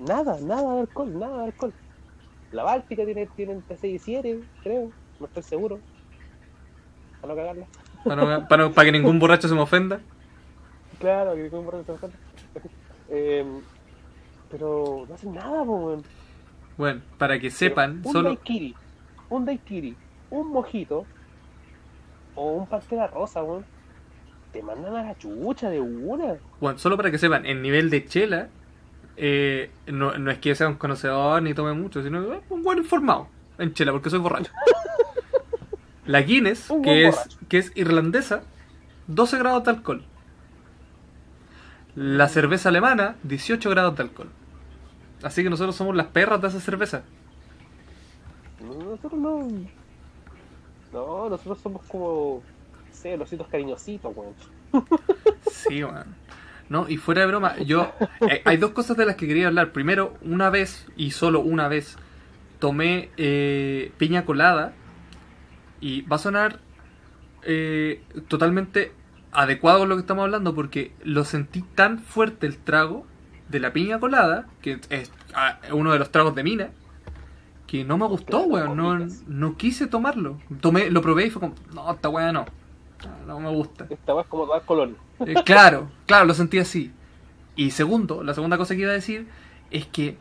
Nada, nada de alcohol, nada de alcohol. La báltica tiene, tiene entre 6 y 7, creo. No estoy seguro. Para no cagarla. Para, no- para, para que ningún borracho se me ofenda. Claro, que como por eh, Pero no hacen nada, po. Bueno, para que sepan, un solo... daiquiri, un daiquiri, un mojito o un pantera rosa, weón. Te mandan a la chucha de una. Bueno, solo para que sepan, el nivel de chela eh, no, no es que sea un conocedor ni tome mucho, sino eh, un buen informado en chela, porque soy borracho. La Guinness, Un que es, borracho. que es irlandesa, 12 grados de alcohol. La cerveza alemana, 18 grados de alcohol. Así que nosotros somos las perras de esa cerveza. Nosotros no. No, nosotros somos como. No sé, los ositos cariñositos, weón. Sí, man. No, y fuera de broma, yo. eh, hay dos cosas de las que quería hablar. Primero, una vez, y solo una vez, tomé eh, piña colada. Y va a sonar eh, totalmente adecuado con lo que estamos hablando, porque lo sentí tan fuerte el trago de la piña colada, que es ah, uno de los tragos de mina, que no me gustó, weón. No, no quise tomarlo. Tomé, lo probé y fue como, no, esta weá no. No, me gusta. Esta weá es como tomar color. Eh, claro, claro, lo sentí así. Y segundo, la segunda cosa que iba a decir es que,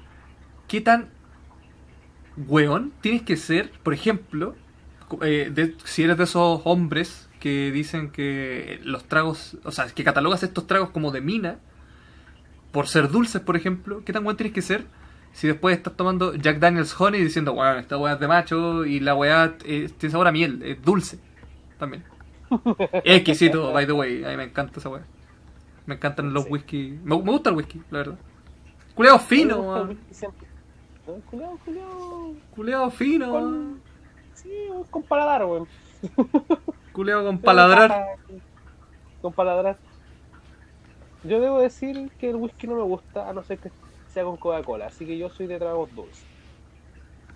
¿qué tan weón tienes que ser, por ejemplo, eh, de- si eres de esos hombres que dicen que los tragos, o sea, que catalogas estos tragos como de mina, por ser dulces, por ejemplo, ¿qué tan weón tienes que ser si después estás tomando Jack Daniels Honey diciendo, weón, esta weá es de macho y la weá eh, tiene sabor a miel, es dulce también? Es exquisito, by the way, a mí me encanta esa weá. Me encantan los Sí. whisky. Me, me gusta el whisky, la verdad. Culeado fino, culiao, culiao. Culeado fino, Con-. Sí, con paladar, weón. Culeado con paladrar. Con paladrar. Yo debo decir que el whisky no me gusta, a no ser que sea con Coca-Cola, así que yo soy de tragos dulces.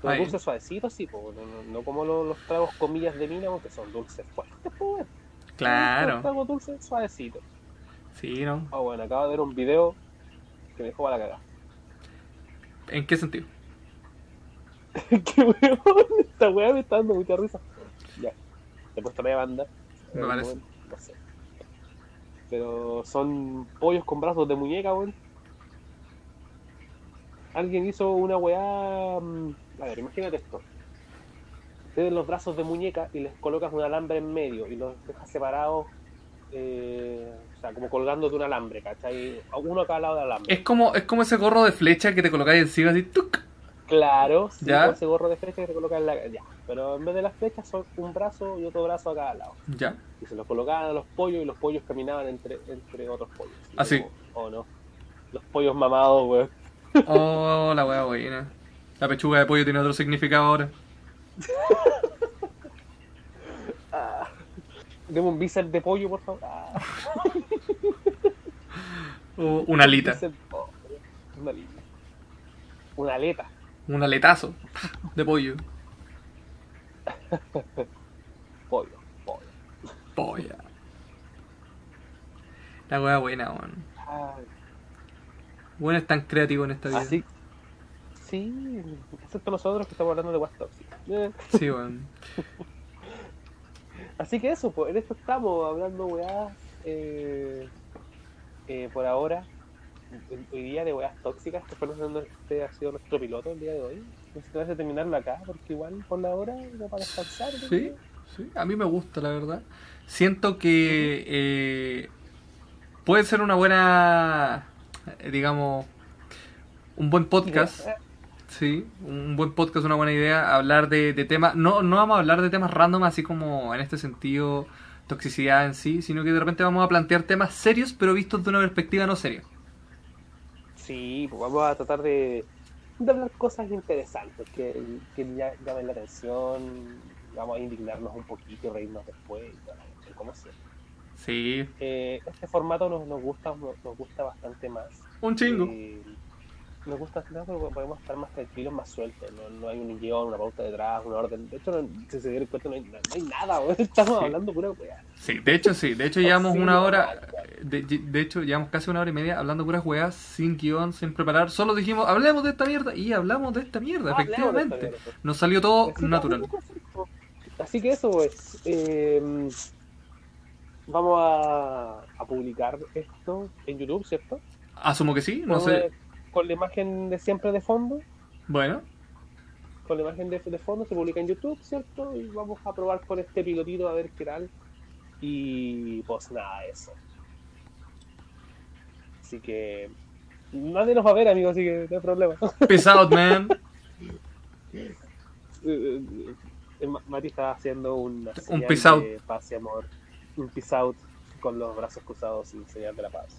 Ahí. dulces suavecitos, sí, po, no, no- como los, los tragos comillas de mina, porque son dulces fuertes, pues. Claro. Tragos dulces suavecitos. Sí, ¿no? Ah, bueno, acabo de ver un video que me dejó para la cagada. ¿En qué sentido? Qué weón, esta weá me está dando mucha risa. Ya, te he puesto media banda. Me parece. No sé. Pero son pollos con brazos de muñeca, weón. Alguien hizo una weá. mm, A ver, imagínate esto. Tienes los brazos de muñeca y les colocas un alambre en medio y los dejas separados. eh, o sea, como colgando de un alambre, ¿cachai? Uno a cada lado del alambre. Es como, es como ese gorro de flecha que te colocáis encima así. ¡tuc! Claro, sí, ¿Ya? ese gorro de flecha que te colocan en la. Ya. Pero en vez de las flechas son un brazo y otro brazo a cada lado. Ya. Y se los colocaban a los pollos y los pollos caminaban entre, entre otros pollos. Ah, sí. O, o no. Los pollos mamados, weón. Oh, la wea buena. La pechuga de pollo tiene otro significado ahora. Ah. Deme un bíceps de pollo, por favor. Ah, O una alita. Una alita. Una aleta. Un aletazo de pollo. Pollo, pollo. Polla. La wea buena, weón. Bueno, es tan creativo en esta vida. así. Sí, excepto nosotros que estamos hablando de WhatsApp. Eh, Sí, weón. Así que eso, pues en esto estamos hablando weás eh, eh, por ahora. Hoy- día de weás tóxicas, que fue este ha sido nuestro piloto el día de hoy. No sé si te vas a terminarlo acá, porque igual por la hora no para descansar. ¿no? Sí, sí, a mí me gusta, la verdad. Siento que eh, puede ser una buena, eh, digamos, un buen podcast. Sí, un buen podcast, una buena idea. Hablar de, de temas, no, no vamos a hablar de temas random, así como en este sentido, toxicidad en sí, sino que de repente vamos a plantear temas serios, pero vistos de una perspectiva no seria. Sí, pues vamos a tratar de, de hablar cosas interesantes que, que llamen la atención. Vamos a indignarnos un poquito, reírnos después. y como sea. Sí, Eh, este formato nos, nos gusta nos, nos gusta bastante más. un chingo. Eh, nos gusta más porque podemos estar más tranquilos, más sueltos. No, no hay un guion, una pauta detrás, una orden. De hecho, no- si se dieron cuenta, no hay, no hay nada. weón. Estamos Sí. hablando pura weá. Sí, de hecho sí, de hecho llevamos una hora, de, de hecho llevamos casi una hora y media hablando puras weas, sin guion, sin preparar, solo dijimos, hablemos de esta mierda, y hablamos de esta mierda, Ah, esta efectivamente. mierda. Nos salió todo natural. Así que eso, pues. eh, vamos a, a publicar esto en YouTube, ¿cierto? Asumo que sí, no sé. Con la imagen de siempre de fondo. Bueno, Con la imagen de, de fondo se publica en YouTube, ¿cierto? Y vamos a probar con este pilotito a ver qué tal. Y pues nada, eso. Así que. Nadie nos va a ver, amigos, así que no hay problema. peace out, man. Eh, eh, eh, Ma- Mati está haciendo una Un peace out. de paz y amor. Un peace out con los brazos cruzados y señal de la paz.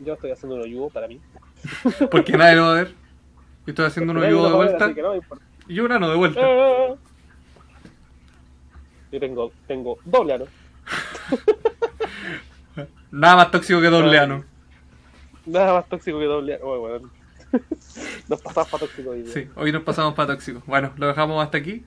Yo estoy haciendo un hoyugo para mí. Porque nadie lo va a ver. Yo estoy haciendo un Nadie hoyo lo de ver, vuelta no y un ano de vuelta. Eh. Yo tengo, tengo doble ano. Nada más tóxico que doble ano. Nada más tóxico que doble ano. Bueno. Nos pasamos para tóxico hoy día. Sí, hoy nos pasamos para tóxico. Bueno, lo dejamos hasta aquí.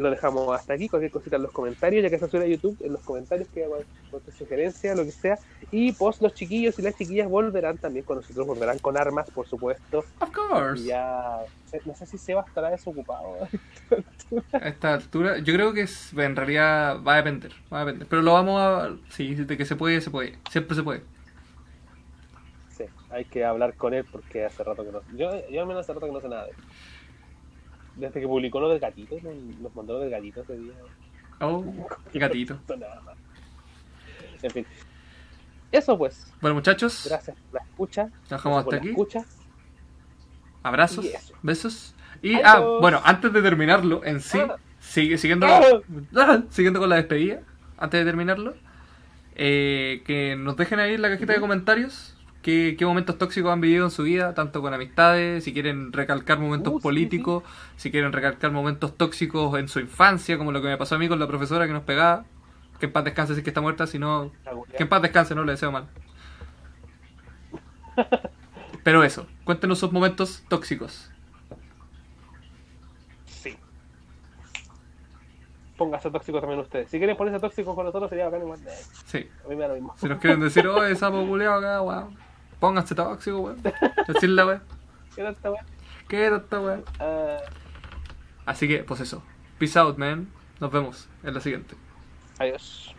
Lo dejamos hasta aquí. Cualquier cosita en los comentarios, ya que se sube a YouTube, en los comentarios que hagan cualquier sugerencia, lo que sea. Y pues los chiquillos y las chiquillas volverán también con nosotros, volverán con armas, por supuesto. Of Y course. ya. No sé si Seba estará desocupado. A esta altura, yo creo que es- en realidad va a depender. Va a depender. Pero lo vamos a. Sí, de que se puede, se puede. Siempre se puede. Sí. hay que hablar con él porque hace rato que no yo, yo al menos hace rato que no sé nada de él. Desde que publicó lo del gatito, nos mandó lo del gatito ese día. Oh, gatito. No, nada más. En fin. Eso pues. Bueno, muchachos, Gracias por la escucha. Dejamos hasta aquí. escucha. abrazos, Y besos. Y, Adiós. ah, bueno, antes de terminarlo en sí, Ah. sigue, siguiendo, Ah. siguiendo con la despedida, antes de terminarlo, eh, que nos dejen ahí en la cajita de comentarios qué, qué momentos tóxicos han vivido en su vida, tanto con amistades, si quieren recalcar momentos Uh, sí, políticos, si quieren recalcar momentos tóxicos en su infancia, como lo que me pasó a mí con la profesora que nos pegaba. Que en paz descanse si es que está muerta, si no, que en paz descanse, no le deseo mal. Pero eso, cuéntenos sus momentos tóxicos. Sí. Póngase tóxico también ustedes. Si quieren ponerse tóxicos con nosotros sería bacán igual. Sí. A mí me da lo mismo. Si nos quieren decir, oye, sapo culeado acá, weón. Pónganse tóxico, weón. Decirle, weón. ¿Qué tal esta weá? ¿Qué era esta weón? Ah, Así que, pues eso. Peace out, man. Nos vemos en la siguiente. adiós.